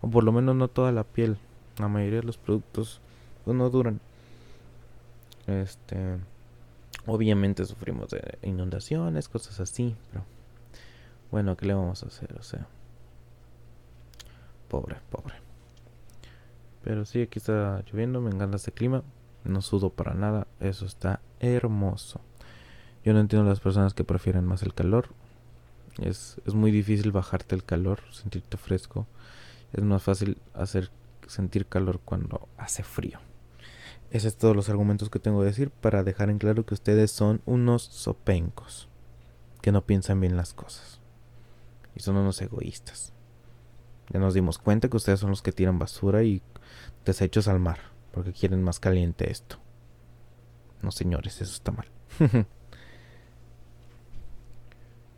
[SPEAKER 1] O por lo menos no toda la piel. La mayoría de los productos pues no duran. Este obviamente sufrimos de inundaciones, cosas así, pero bueno, ¿qué le vamos a hacer? O sea, pobre, pobre. Pero sí, aquí está lloviendo, me encanta este clima. No sudo para nada, eso está hermoso. Yo no entiendo las personas que prefieren más el calor. Es, es muy difícil bajarte el calor, sentirte fresco. Es más fácil hacer sentir calor cuando hace frío. Esos es todos los argumentos que tengo que decir para dejar en claro que ustedes son unos sopencos. Que no piensan bien las cosas. Y son unos egoístas. Ya nos dimos cuenta que ustedes son los que tiran basura y desechos al mar. Porque quieren más caliente esto. No señores, eso está mal.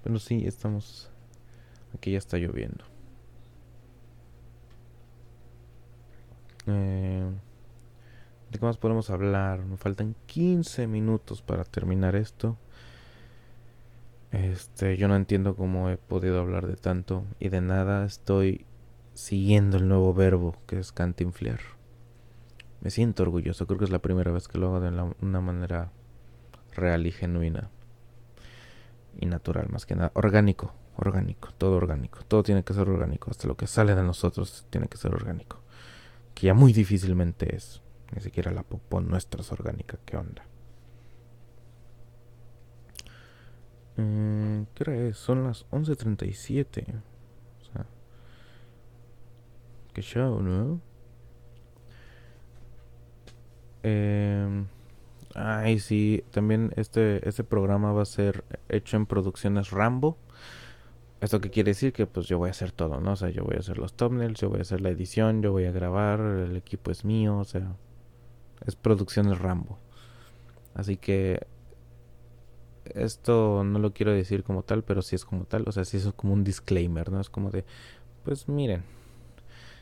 [SPEAKER 1] Bueno, sí, estamos... Aquí ya está lloviendo. Eh, ¿De qué más podemos hablar? Me faltan 15 minutos para terminar esto. Este, yo no entiendo cómo he podido hablar de tanto y de nada. Estoy siguiendo el nuevo verbo que es cantinflear. Me siento orgulloso, creo que es la primera vez que lo hago de una manera real y genuina y natural más que nada. Orgánico, orgánico, todo orgánico. Todo tiene que ser orgánico. Hasta lo que sale de nosotros tiene que ser orgánico. Que ya muy difícilmente es. Ni siquiera la popó nuestra es orgánica. ¿Qué onda? Eh, ¿Qué hora es? Son las 11.37. O sea... Qué show, ¿no? Eh... Ay, sí, también este, este programa va a ser hecho en producciones Rambo. ¿Esto qué quiere decir? Que pues yo voy a hacer todo, ¿no? O sea, yo voy a hacer los thumbnails, yo voy a hacer la edición, yo voy a grabar, el equipo es mío, o sea, es producciones Rambo. Así que esto no lo quiero decir como tal, pero sí es como tal, o sea, sí es como un disclaimer, ¿no? Es como de, pues miren,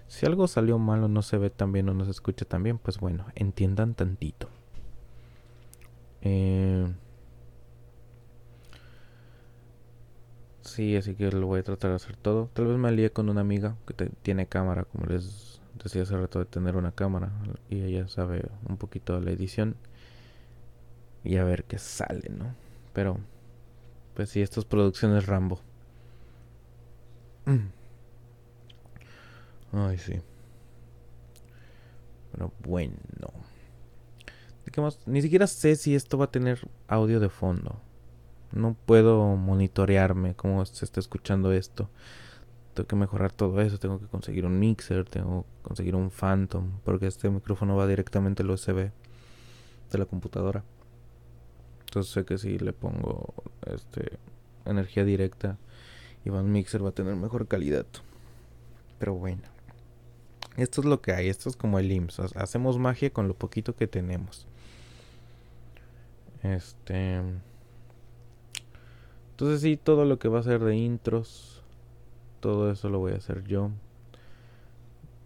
[SPEAKER 1] si algo salió mal o no se ve tan bien o no se escucha tan bien, pues bueno, entiendan tantito. Eh, sí, así que lo voy a tratar de hacer todo. Tal vez me alié con una amiga que tiene cámara, como les decía hace rato de tener una cámara. Y ella sabe un poquito de la edición. Y a ver qué sale, ¿no? Pero, pues sí, estas producciones Rambo. Ay, sí. Pero bueno. Ni siquiera sé si esto va a tener audio de fondo. No puedo monitorearme cómo se está escuchando esto. Tengo que mejorar todo eso. Tengo que conseguir un mixer. Tengo que conseguir un Phantom. Porque este micrófono va directamente al USB de la computadora. Entonces sé que si le pongo este energía directa y mixer va a tener mejor calidad. Pero bueno. Esto es lo que hay. Esto es como el IMSS. Hacemos magia con lo poquito que tenemos. Este. Entonces sí, todo lo que va a ser de intros, todo eso lo voy a hacer yo.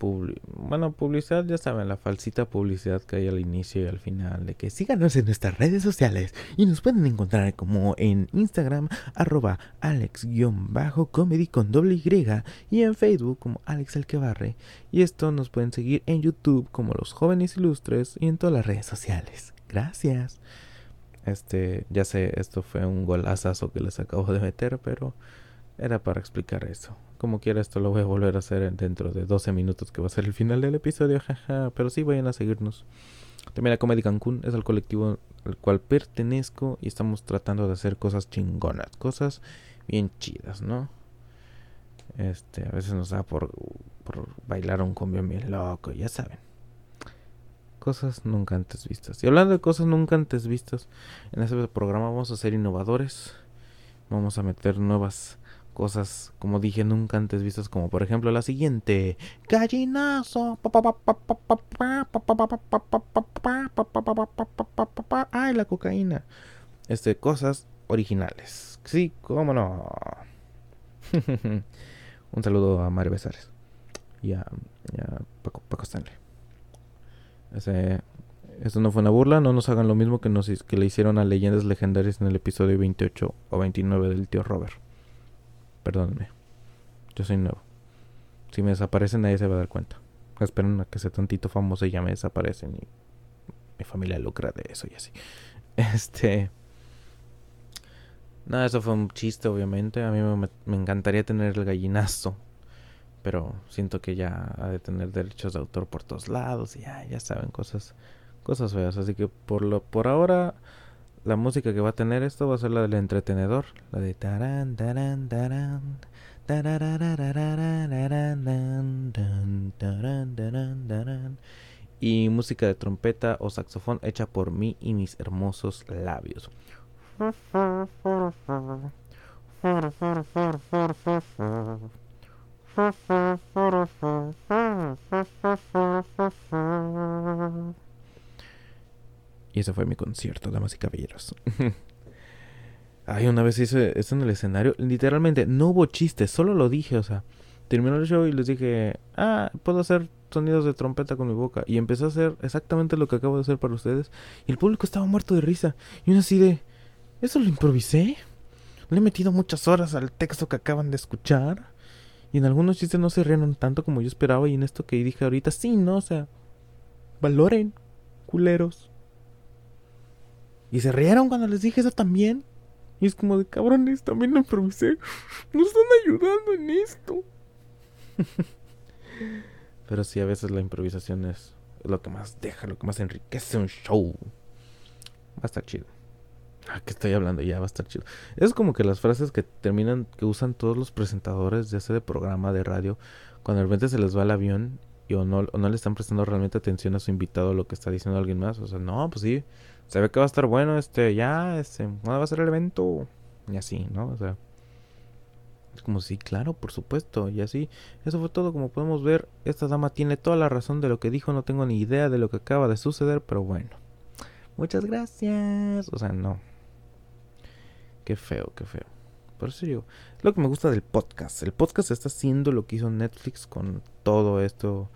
[SPEAKER 1] Bueno, publicidad, ya saben, la falsita publicidad que hay al inicio y al final, de que síganos en nuestras redes sociales y nos pueden encontrar como en Instagram, arroba alex-comedy con doble Y y en Facebook como Alex el que. Y esto nos pueden seguir en YouTube como Los Jóvenes Ilustres y en todas las redes sociales. Gracias. Este, ya sé, esto fue un golazazo que les acabo de meter, pero era para explicar eso. Como quiera, esto lo voy a volver a hacer dentro de 12 minutos, que va a ser el final del episodio, jaja. Pero sí, vayan a seguirnos. También la Comedy Cancún es el colectivo al cual pertenezco y estamos tratando de hacer cosas chingonas, cosas bien chidas, ¿no? Este, a veces nos da por, por bailar un cumbia bien loco, ya saben cosas nunca antes vistas. Y hablando de cosas nunca antes vistas, en este programa vamos a ser innovadores. Vamos a meter nuevas cosas, como dije, nunca antes vistas, como por ejemplo la siguiente. Gallinazo. Ay, la cocaína. Este, cosas originales. Sí, cómo no. Un saludo a Mario Besares. Y a, Paco, Paco Stanley. Ese, esto no fue una burla, no nos hagan lo mismo que, nos, que le hicieron a Leyendas Legendarias en el episodio 28 o 29 del tío Robert. Perdónenme. Yo soy nuevo. Si me desaparecen nadie se va a dar cuenta. Esperen a que sea tantito famoso y ya me desaparecen y mi familia lucra de eso y así. Este... Nada, eso fue un chiste obviamente. A mí me, me encantaría tener el gallinazo. Pero siento que ya ha de tener derechos de autor por todos lados. Y ya, ya saben, cosas, cosas feas. Así que por lo, por ahora la música que va a tener esto va a ser la del entretenedor, la de taran taran taran y música de trompeta o saxofón hecha por mí y mis hermosos labios. Y ese fue mi concierto, damas y caballeros. Ay, una vez hice eso en el escenario. Literalmente, no hubo chistes, solo lo dije, o sea. Terminó el show y les dije, ah, puedo hacer sonidos de trompeta con mi boca. Y empecé a hacer exactamente lo que acabo de hacer para ustedes. Y el público estaba muerto de risa. Y uno así de, ¿eso lo improvisé? Le he metido muchas horas al texto que acaban de escuchar. Y en algunos chistes no se rieron tanto como yo esperaba. Y en esto que dije ahorita, sí, ¿no? O sea, valoren, culeros. Y se rieron cuando les dije eso también. Y es como de cabrones, también lo improvisé. Nos están ayudando en esto. Pero sí, a veces la improvisación es lo que más deja, lo que más enriquece un show. Va a estar chido. Ah, que estoy hablando ya, va a estar chido. Es como que las frases que terminan, que usan todos los presentadores de ese programa de radio, cuando de repente se les va el avión y o no, no le están prestando realmente atención a su invitado o lo que está diciendo alguien más. O sea, no, pues sí, se ve que va a estar bueno, este, ya, este, ¿cuándo va a ser el evento? Y así, ¿no? O sea, es como, sí, claro, por supuesto, y así. Eso fue todo, como podemos ver, esta dama tiene toda la razón de lo que dijo, no tengo ni idea de lo que acaba de suceder, pero bueno. Muchas gracias. O sea, no. Qué feo, qué feo. Por eso digo, lo que me gusta del podcast. El podcast está haciendo lo que hizo Netflix con todo esto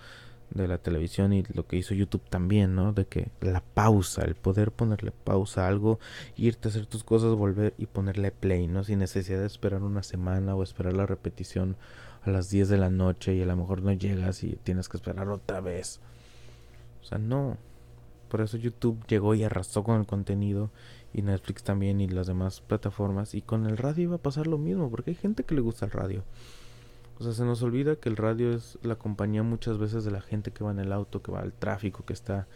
[SPEAKER 1] de la televisión y lo que hizo YouTube también, ¿no? De que la pausa, el poder ponerle pausa a algo, irte a hacer tus cosas, volver y ponerle play, ¿no? Sin necesidad de esperar una semana o esperar la repetición a las 10 de la noche y a lo mejor no llegas y tienes que esperar otra vez. O sea, no. Por eso YouTube llegó y arrasó con el contenido y Netflix también y las demás plataformas y con el radio iba a pasar lo mismo porque hay gente que le gusta el radio. O sea, se nos olvida que el radio es la compañía muchas veces de la gente que va en el auto, que va al tráfico, que está,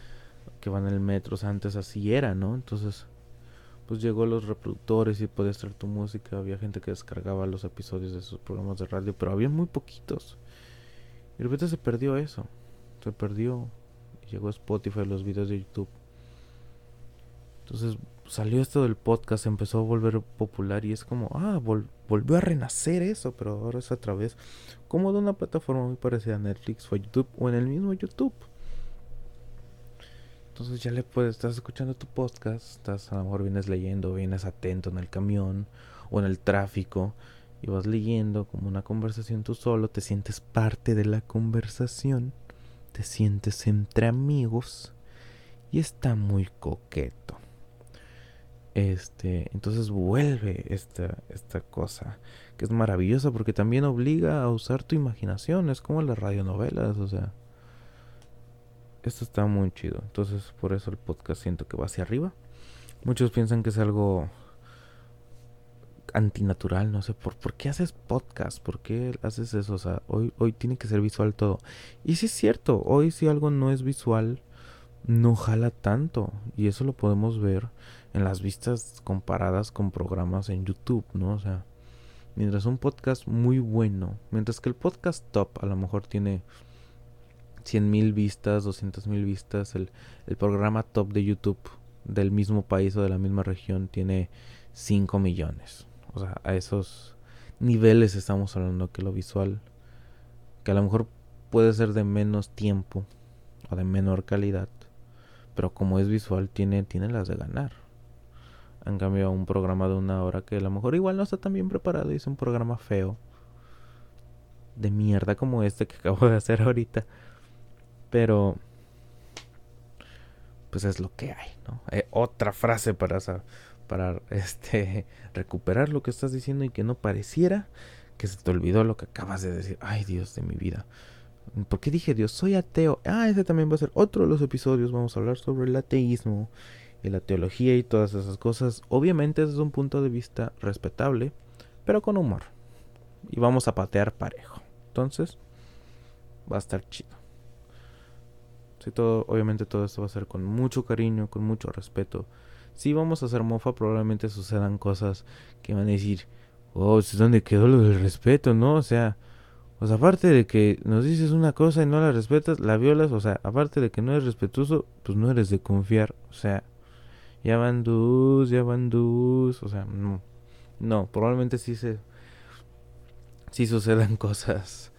[SPEAKER 1] que va en el metro. O sea, antes así era, ¿no? Entonces, pues llegó los reproductores y podías traer tu música. Había gente que descargaba los episodios de sus programas de radio, pero había muy poquitos. Y de repente se perdió eso. Se perdió. llegó Spotify, los videos de YouTube. Entonces salió esto del podcast, empezó a volver popular y es como, ah, volvió a renacer eso, pero ahora es a través como de una plataforma muy parecida a Netflix o YouTube o en el mismo YouTube. Entonces ya le puedes, estás escuchando tu podcast, estás a lo mejor vienes leyendo, vienes atento en el camión o en el tráfico y vas leyendo como una conversación tú solo, te sientes parte de la conversación, te sientes entre amigos y está muy coqueto. Este, entonces vuelve esta, esta cosa que es maravillosa porque también obliga a usar tu imaginación, es como las radionovelas, o sea, esto está muy chido. Entonces, por eso el podcast siento que va hacia arriba. Muchos piensan que es algo antinatural, no sé, ¿por, ¿por qué haces podcast? ¿Por qué haces eso? O sea, hoy, hoy tiene que ser visual todo. Y si es cierto, hoy si algo no es visual, no jala tanto. Y eso lo podemos ver en las vistas comparadas con programas en YouTube, ¿no? O sea, mientras un podcast muy bueno, mientras que el podcast top a lo mejor tiene 100 mil vistas, 200 mil vistas, el, el programa top de YouTube del mismo país o de la misma región tiene 5 millones. O sea, a esos niveles estamos hablando que lo visual, que a lo mejor puede ser de menos tiempo o de menor calidad, pero como es visual tiene, tiene las de ganar. En cambio, un programa de una hora que a lo mejor igual no está tan bien preparado y es un programa feo, de mierda como este que acabo de hacer ahorita, pero pues es lo que hay, ¿no? Hay otra frase para para este recuperar lo que estás diciendo y que no pareciera que se te olvidó lo que acabas de decir. Ay, Dios de mi vida. ¿Por qué dije Dios? Soy ateo. Ah, ese también va a ser otro de los episodios. Vamos a hablar sobre el ateísmo y la teología y todas esas cosas. Obviamente desde un punto de vista respetable, pero con humor. Y vamos a patear parejo. Entonces, va a estar chido. Sí, todo, obviamente todo esto va a ser con mucho cariño, con mucho respeto si vamos a hacer mofa, probablemente sucedan cosas que van a decir, oh, ¿es donde quedó lo del respeto, no? O sea, pues aparte de que nos dices una cosa y no la respetas, la violas, o sea, aparte de que no eres respetuoso, pues no eres de confiar, o sea, ya van dus, ya van dus, o sea, no, no, probablemente sí se, sí sucedan cosas,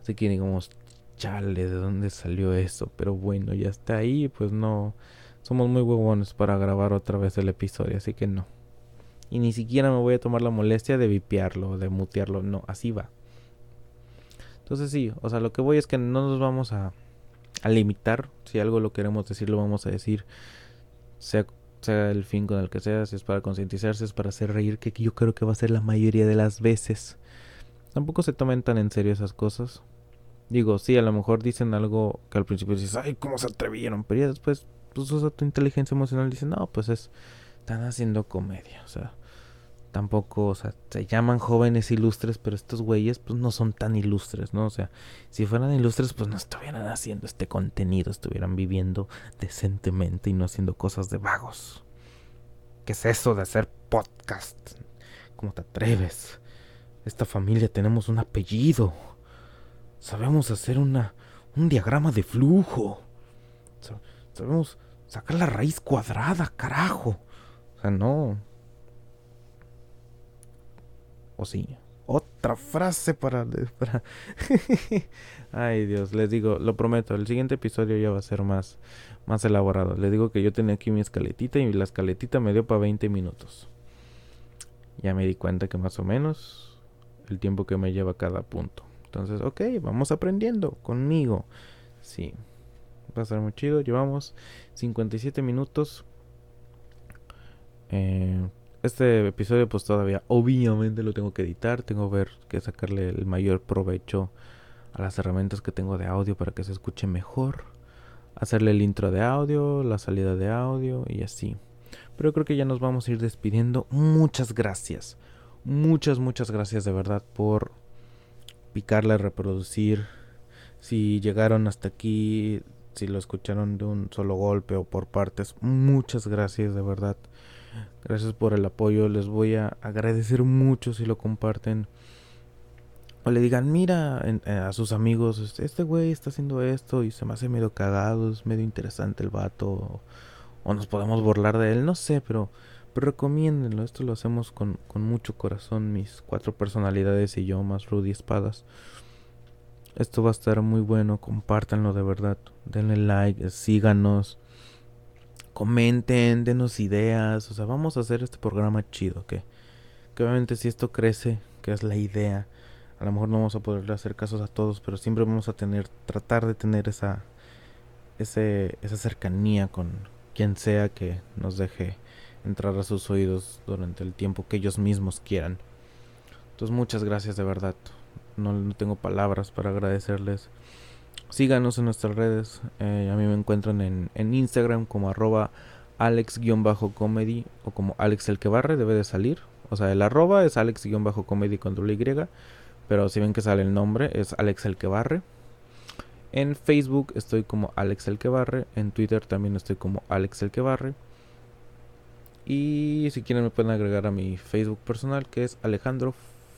[SPEAKER 1] así que digamos, chale, ¿de dónde salió eso? Pero bueno, ya está ahí, pues no, somos muy huevones para grabar otra vez el episodio, así que no. Y ni siquiera me voy a tomar la molestia de vipearlo, de mutearlo, no, así va. Entonces sí, o sea, lo que voy es que no nos vamos a, a limitar. Si algo lo queremos decir, lo vamos a decir. Sea, el fin con el que sea, si es para concientizarse, es para hacer reír, que yo creo que va a ser la mayoría de las veces. Tampoco se tomen tan en serio esas cosas. Digo, sí, a lo mejor dicen algo que al principio dices, ay, ¿cómo se atrevieron? Pero ya después pues usa tu inteligencia emocional dice, no, pues es, están haciendo comedia, o sea, tampoco, o sea, se llaman jóvenes ilustres, pero estos güeyes pues no son tan ilustres, ¿no? O sea, si fueran ilustres pues no estuvieran haciendo este contenido, estuvieran viviendo decentemente y no haciendo cosas de vagos. ¿Qué es eso de hacer podcast? ¿Cómo te atreves? Esta familia tenemos un apellido. Sabemos hacer una un diagrama de flujo. Sabemos sacar la raíz cuadrada, carajo. O sea, no. Otra frase para... para... Ay, Dios, les digo, lo prometo, el siguiente episodio ya va a ser más, más elaborado. Les digo que yo tenía aquí mi escaletita y la escaletita me dio para 20 minutos. Ya me di cuenta que más o menos el tiempo que me lleva cada punto. Entonces, ok, vamos aprendiendo conmigo. Sí. Va a ser muy chido. Llevamos 57 minutos. Eh, este episodio pues todavía obviamente lo tengo que editar. Tengo que ver que sacarle el mayor provecho a las herramientas que tengo de audio para que se escuche mejor. Hacerle el intro de audio, la salida de audio y así. Pero creo que ya nos vamos a ir despidiendo. Muchas gracias. Muchas, muchas gracias de verdad por picarle, reproducir. Si llegaron hasta aquí, si lo escucharon de un solo golpe o por partes, muchas gracias de verdad. Gracias por el apoyo. Les voy a agradecer mucho si lo comparten. O le digan, mira eh, a sus amigos, este, güey está haciendo esto y se me hace medio cagado, es medio interesante el vato. O, nos podemos burlar de él, no sé, pero, pero recomiéndenlo. Esto lo hacemos con, con mucho corazón, mis cuatro personalidades y yo, más Rudy Espadas. Esto va a estar muy bueno, compártanlo de verdad. Denle like, síganos. Comenten, denos ideas. O sea, vamos a hacer este programa chido, que, que obviamente si esto crece, que es la idea, a lo mejor no vamos a poder hacer casos a todos, pero siempre vamos a tener, tratar de tener esa, ese, esa cercanía con quien sea que nos deje entrar a sus oídos durante el tiempo que ellos mismos quieran. Entonces muchas gracias de verdad no, tengo palabras para agradecerles. Síganos en nuestras redes. Eh, a mí me encuentran en, en Instagram como arroba alex-comedy o como Alex el que barre, debe de salir. O sea, el arroba es alex-comedy con doble Y. Pero si ven que sale el nombre, es Alex el que barre. En Facebook estoy como Alex el que barre. En Twitter también estoy como Alex el que barre. Y si quieren me pueden agregar a mi Facebook personal que es Alejandro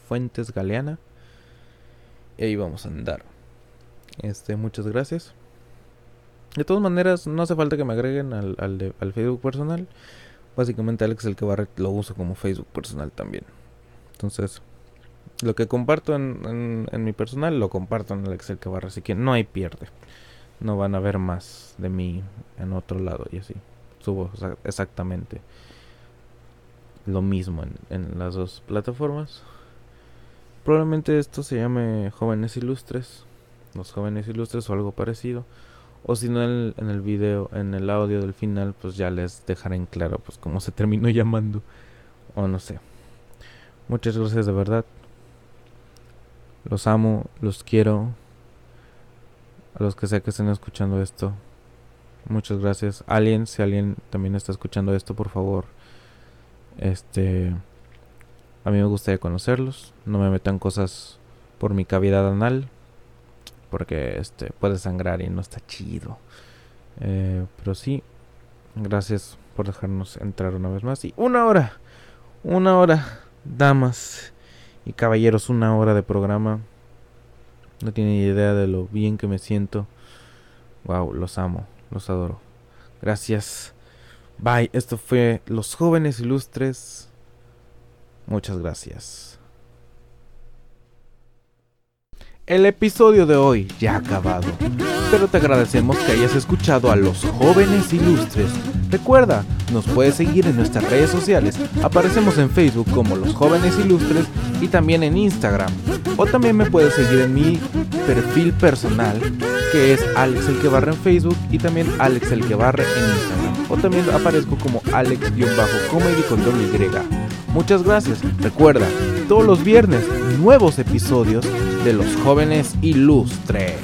[SPEAKER 1] Fuentes Galeana. Y ahí vamos a andar. Este, muchas gracias. De todas maneras, no hace falta que me agreguen al, Facebook personal. Básicamente Alex el que lo uso como Facebook personal también. Entonces, Lo que comparto en, mi personal lo comparto en el Excel que así que no hay pierde. No van a ver más de mí en otro lado y así. Subo exactamente lo mismo en las dos plataformas. Probablemente esto se llame Jóvenes Ilustres, los Jóvenes Ilustres o algo parecido. O si no en, el video, en el audio del final, pues ya les dejaré en claro pues cómo se terminó llamando. O no sé. Muchas gracias de verdad. Los amo, los quiero. A los que sé que estén escuchando esto. Muchas gracias. Alguien, si alguien también está escuchando esto, por favor. Este. A mí me gustaría conocerlos. No me metan cosas por mi cavidad anal porque este puede sangrar y no está chido. Eh, pero sí, gracias por dejarnos entrar una vez más. Y una hora, una hora, damas y caballeros, una hora de programa. No tienen idea de lo bien que me siento. Wow, los amo, los adoro. Gracias. Bye. Esto fue Los Jóvenes Ilustres. Muchas gracias. El episodio de hoy ya ha acabado, pero te agradecemos que hayas escuchado a los jóvenes ilustres. Recuerda, nos puedes seguir en nuestras redes sociales, aparecemos en Facebook como los jóvenes ilustres y también en Instagram. O también me puedes seguir en mi perfil personal, que es Alex el que barre en Facebook y también Alex el que barre en Instagram. O también aparezco como Alex-comedy con Y. Muchas gracias. Recuerda, todos los viernes nuevos episodios de Los Jóvenes Ilustres.